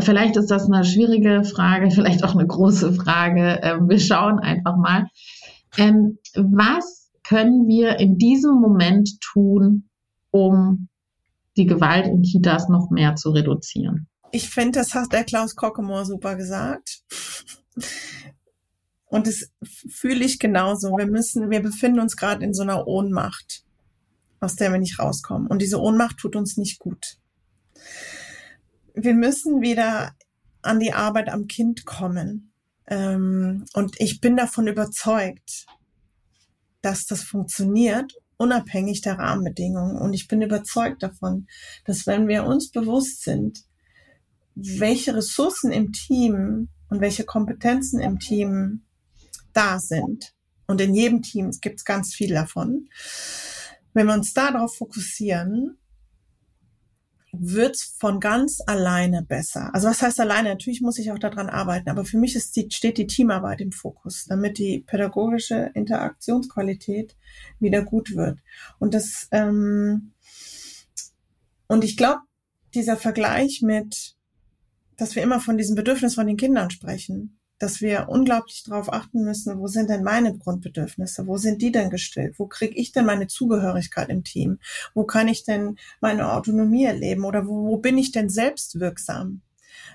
Vielleicht ist das eine schwierige Frage, vielleicht auch eine große Frage. Ähm, wir schauen einfach mal. Ähm, was können wir in diesem Moment tun, um die Gewalt in Kitas noch mehr zu reduzieren? Ich finde, das hat der Klaus Kockemore super gesagt. Und das fühle ich genauso. Wir müssen, wir befinden uns gerade in so einer Ohnmacht, aus der wir nicht rauskommen. Und diese Ohnmacht tut uns nicht gut wir müssen wieder an die Arbeit am Kind kommen. Ähm, und ich bin davon überzeugt, dass das funktioniert, unabhängig der Rahmenbedingungen. Und ich bin überzeugt davon, dass wenn wir uns bewusst sind, welche Ressourcen im Team und welche Kompetenzen im Team da sind, und in jedem Team gibt es ganz viel davon, wenn wir uns darauf fokussieren, wird's von ganz alleine besser. Also was heißt alleine? Natürlich muss ich auch daran arbeiten, aber für mich ist die, steht die Teamarbeit im Fokus, damit die pädagogische Interaktionsqualität wieder gut wird. Und das ähm, und ich glaube, dieser Vergleich mit, dass wir immer von diesem Bedürfnis von den Kindern sprechen, dass wir unglaublich darauf achten müssen, wo sind denn meine Grundbedürfnisse? Wo sind die denn gestillt? Wo kriege ich denn meine Zugehörigkeit im Team? Wo kann ich denn meine Autonomie erleben? Oder wo, wo bin ich denn selbstwirksam?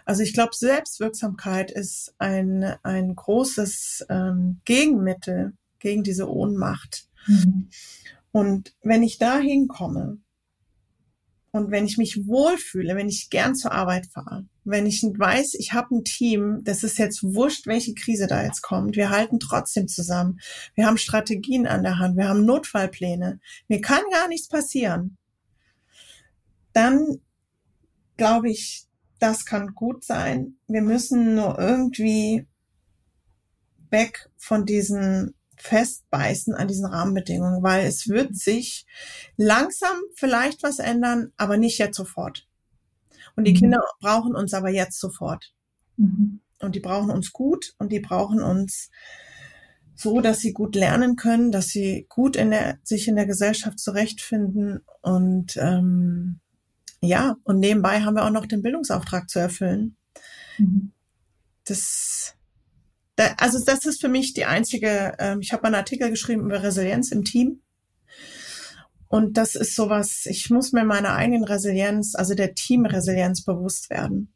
Also ich glaube, Selbstwirksamkeit ist ein, ein großes ähm, Gegenmittel gegen diese Ohnmacht. Mhm. Und wenn ich da hinkomme, und wenn ich mich wohlfühle, wenn ich gern zur Arbeit fahre, wenn ich weiß, ich habe ein Team, das ist jetzt wurscht, welche Krise da jetzt kommt, wir halten trotzdem zusammen, wir haben Strategien an der Hand, wir haben Notfallpläne, mir kann gar nichts passieren, dann glaube ich, das kann gut sein. Wir müssen nur irgendwie weg von diesen festbeißen an diesen Rahmenbedingungen, weil es wird sich langsam vielleicht was ändern, aber nicht jetzt sofort. Und die mhm. Kinder brauchen uns aber jetzt sofort. Mhm. Und die brauchen uns gut und die brauchen uns so, dass sie gut lernen können, dass sie gut in der, sich in der Gesellschaft zurechtfinden und ähm, ja, und nebenbei haben wir auch noch den Bildungsauftrag zu erfüllen. Mhm. Das da, also das ist für mich die einzige, ähm, ich habe einen Artikel geschrieben über Resilienz im Team. Und das ist sowas, ich muss mir meiner eigenen Resilienz, also der Teamresilienz bewusst werden.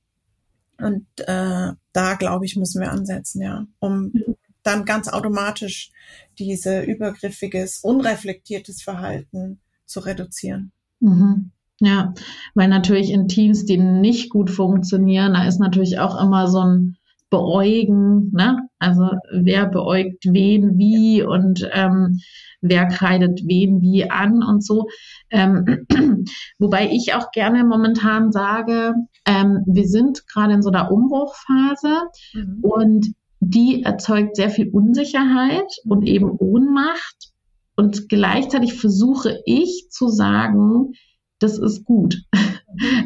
Und äh, da, glaube ich, müssen wir ansetzen, ja, um dann ganz automatisch diese übergriffiges, unreflektiertes Verhalten zu reduzieren. Mhm. Ja, weil natürlich in Teams, die nicht gut funktionieren, da ist natürlich auch immer so ein Beäugen, ne? Also wer beäugt wen wie und ähm, wer kreidet wen wie an und so. Ähm, [CLEARS THROAT] wobei ich auch gerne momentan sage, ähm, wir sind gerade in so einer Umbruchphase mhm. und die erzeugt sehr viel Unsicherheit und eben Ohnmacht. Und gleichzeitig versuche ich zu sagen, das ist gut.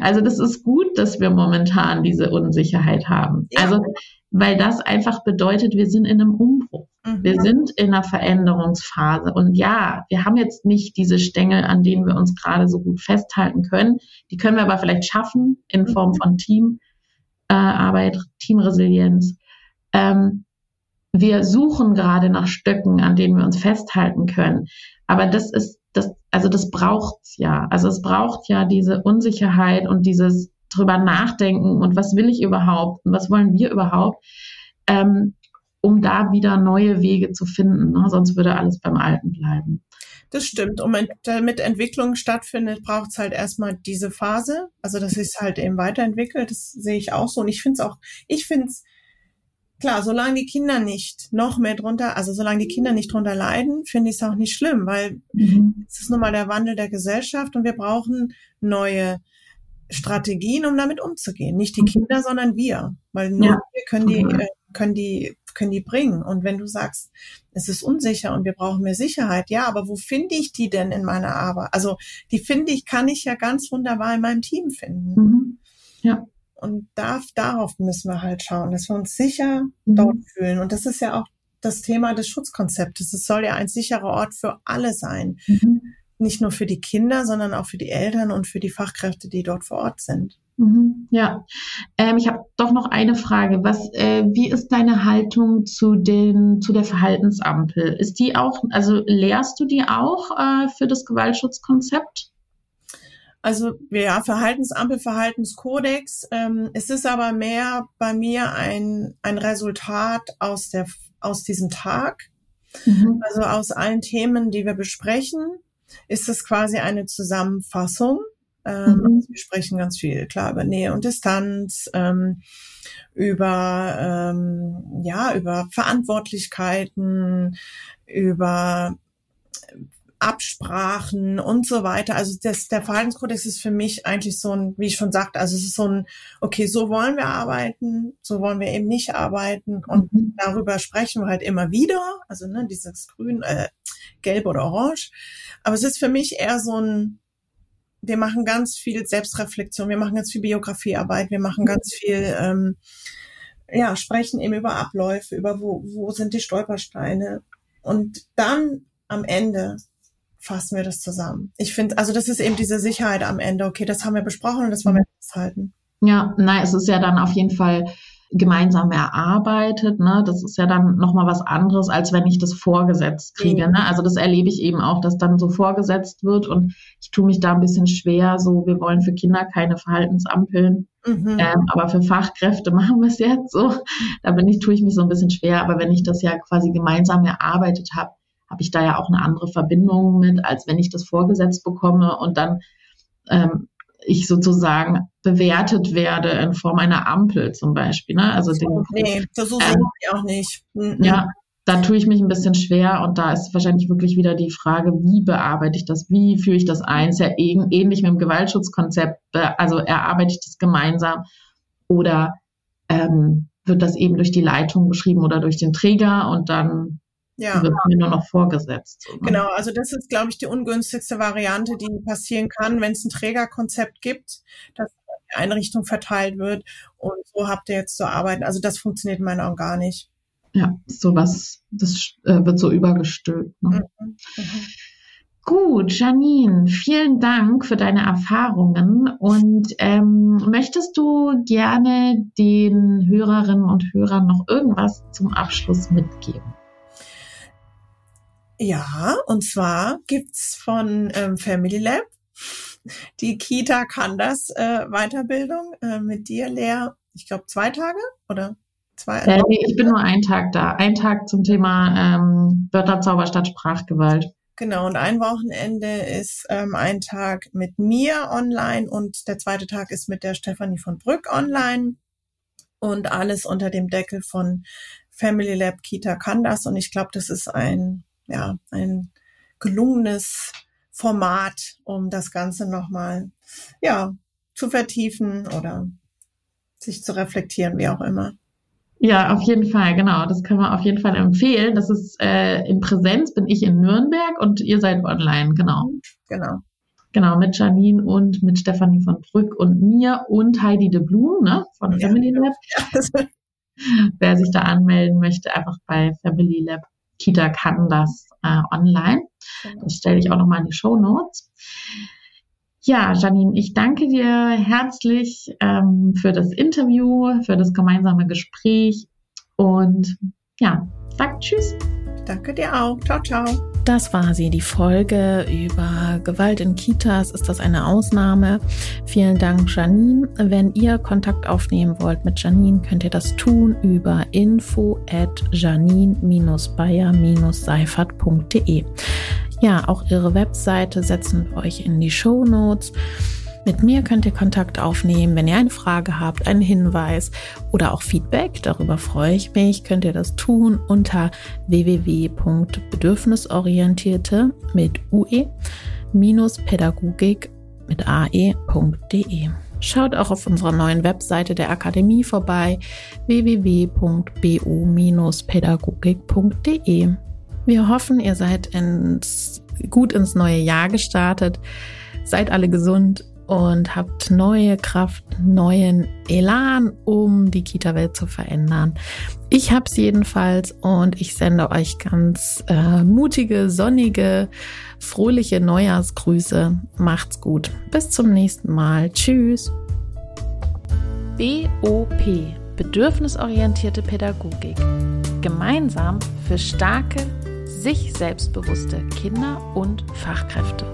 Also das ist gut, dass wir momentan diese Unsicherheit haben. Ja. Also weil das einfach bedeutet, wir sind in einem Umbruch. Mhm. Wir sind in einer Veränderungsphase. Und ja, wir haben jetzt nicht diese Stängel, an denen wir uns gerade so gut festhalten können. Die können wir aber vielleicht schaffen in mhm. Form von Teamarbeit, äh, Teamresilienz. Ähm, wir suchen gerade nach Stöcken, an denen wir uns festhalten können. Aber das ist das, also das braucht's ja. Also es braucht ja diese Unsicherheit und dieses drüber nachdenken und was will ich überhaupt und was wollen wir überhaupt, ähm, um da wieder neue Wege zu finden. Ne? Sonst würde alles beim Alten bleiben. Das stimmt. Und damit Entwicklung stattfindet, braucht es halt erstmal diese Phase. Also, dass es halt eben weiterentwickelt. Das sehe ich auch so. Und ich finde es auch, ich finde es, klar, solange die Kinder nicht noch mehr drunter, also solange die Kinder nicht drunter leiden, finde ich es auch nicht schlimm, weil mhm. es ist nun mal der Wandel der Gesellschaft und wir brauchen neue Strategien, um damit umzugehen. Nicht die mhm. Kinder, sondern wir. Weil nur ja. wir können die, äh, können die, können die bringen. Und wenn du sagst, es ist unsicher und wir brauchen mehr Sicherheit, ja, aber wo finde ich die denn in meiner Arbeit? Also die finde ich, kann ich ja ganz wunderbar in meinem Team finden. Mhm. Ja. Und darf, darauf müssen wir halt schauen, dass wir uns sicher mhm. dort fühlen. Und das ist ja auch das Thema des Schutzkonzeptes. Es soll ja ein sicherer Ort für alle sein. Mhm nicht nur für die Kinder, sondern auch für die Eltern und für die Fachkräfte, die dort vor Ort sind. Mhm, ja, ähm, ich habe doch noch eine Frage. Was, äh, wie ist deine Haltung zu den zu der Verhaltensampel? Ist die auch, also lehrst du die auch äh, für das Gewaltschutzkonzept? Also ja, Verhaltensampel, Verhaltenskodex. Ähm, es ist aber mehr bei mir ein ein Resultat aus der aus diesem Tag. Mhm. Also aus allen Themen, die wir besprechen ist es quasi eine Zusammenfassung. Ähm, mhm. Wir sprechen ganz viel, klar, über Nähe und Distanz, ähm, über, ähm, ja, über Verantwortlichkeiten, über Absprachen und so weiter. Also das, der Verhaltenskodex ist für mich eigentlich so ein, wie ich schon sagte, also es ist so ein, okay, so wollen wir arbeiten, so wollen wir eben nicht arbeiten und mhm. darüber sprechen wir halt immer wieder. Also ne, dieses Grün, äh, Gelb oder Orange. Aber es ist für mich eher so ein, wir machen ganz viel Selbstreflexion, wir machen ganz viel Biografiearbeit, wir machen ganz viel, ähm, ja, sprechen eben über Abläufe, über wo, wo sind die Stolpersteine. Und dann am Ende fassen wir das zusammen. Ich finde, also das ist eben diese Sicherheit am Ende. Okay, das haben wir besprochen und das wollen wir festhalten. Ja, nein, es ist ja dann auf jeden Fall gemeinsam erarbeitet. Ne? Das ist ja dann nochmal was anderes, als wenn ich das vorgesetzt kriege. Mhm. Ne? Also das erlebe ich eben auch, dass dann so vorgesetzt wird und ich tue mich da ein bisschen schwer, so wir wollen für Kinder keine Verhaltensampeln. Mhm. Ähm, aber für Fachkräfte [LAUGHS] machen wir es jetzt so. Da bin ich, tue ich mich so ein bisschen schwer. Aber wenn ich das ja quasi gemeinsam erarbeitet habe, habe ich da ja auch eine andere Verbindung mit, als wenn ich das vorgesetzt bekomme und dann ähm, ich sozusagen bewertet werde in Form einer Ampel zum Beispiel. Ne? Also den, nee, das so ähm, ich auch nicht. Mhm. Ja, da tue ich mich ein bisschen schwer und da ist wahrscheinlich wirklich wieder die Frage, wie bearbeite ich das, wie führe ich das ein? Ist ja ähnlich mit dem Gewaltschutzkonzept, also erarbeite ich das gemeinsam oder ähm, wird das eben durch die Leitung beschrieben oder durch den Träger und dann ja. wird mir nur noch vorgesetzt. So, ne? Genau, also das ist, glaube ich, die ungünstigste Variante, die passieren kann, wenn es ein Trägerkonzept gibt, dass die Einrichtung verteilt wird und so habt ihr jetzt zu arbeiten. Also das funktioniert in meinen Augen gar nicht. Ja, sowas, das äh, wird so übergestülpt. Ne? Mhm. Mhm. Gut, Janine, vielen Dank für deine Erfahrungen und ähm, möchtest du gerne den Hörerinnen und Hörern noch irgendwas zum Abschluss mitgeben? Ja, und zwar gibt's von ähm, Family Lab die Kita kann das äh, Weiterbildung äh, mit dir, Lea. Ich glaube zwei Tage oder zwei. Äh, nee, ich bin nur einen Tag da. Ein Tag zum Thema ähm, Wörterzauber statt Sprachgewalt. Genau, und ein Wochenende ist ähm, ein Tag mit mir online und der zweite Tag ist mit der Stefanie von Brück online. Und alles unter dem Deckel von Family Lab Kita kann das. Und ich glaube, das ist ein, ja, ein gelungenes Format, um das Ganze nochmal, ja, zu vertiefen oder sich zu reflektieren, wie auch immer. Ja, auf jeden Fall, genau. Das kann man auf jeden Fall empfehlen. Das ist äh, in Präsenz, bin ich in Nürnberg und ihr seid online, genau. Genau. Genau, mit Janine und mit Stefanie von Brück und mir und Heidi de Blum, ne, von ja. Family Lab. Ja. Wer sich da anmelden möchte, einfach bei Family Lab Kita kann das äh, online. Genau. Das stelle ich auch nochmal in die Show Notes. Ja, Janine, ich danke dir herzlich ähm, für das Interview, für das gemeinsame Gespräch und ja, sag Tschüss. Danke dir auch. Ciao, ciao. Das war sie, die Folge über Gewalt in Kitas. Ist das eine Ausnahme? Vielen Dank, Janine. Wenn ihr Kontakt aufnehmen wollt mit Janine, könnt ihr das tun über info at janine-bayer-seifert.de. Ja, auch ihre Webseite setzen wir euch in die Show Notes. Mit mir könnt ihr Kontakt aufnehmen, wenn ihr eine Frage habt, einen Hinweis oder auch Feedback. Darüber freue ich mich. Könnt ihr das tun unter www.bedürfnisorientierte mit UE minus Pädagogik mit ae.de. Schaut auch auf unserer neuen Webseite der Akademie vorbei www.bu-pädagogik.de. Wir hoffen, ihr seid ins, gut ins neue Jahr gestartet. Seid alle gesund und habt neue Kraft, neuen Elan, um die Kita-Welt zu verändern. Ich hab's jedenfalls und ich sende euch ganz äh, mutige, sonnige, fröhliche Neujahrsgrüße. Macht's gut. Bis zum nächsten Mal. Tschüss. BOP Bedürfnisorientierte Pädagogik. Gemeinsam für starke, sich selbstbewusste Kinder und Fachkräfte.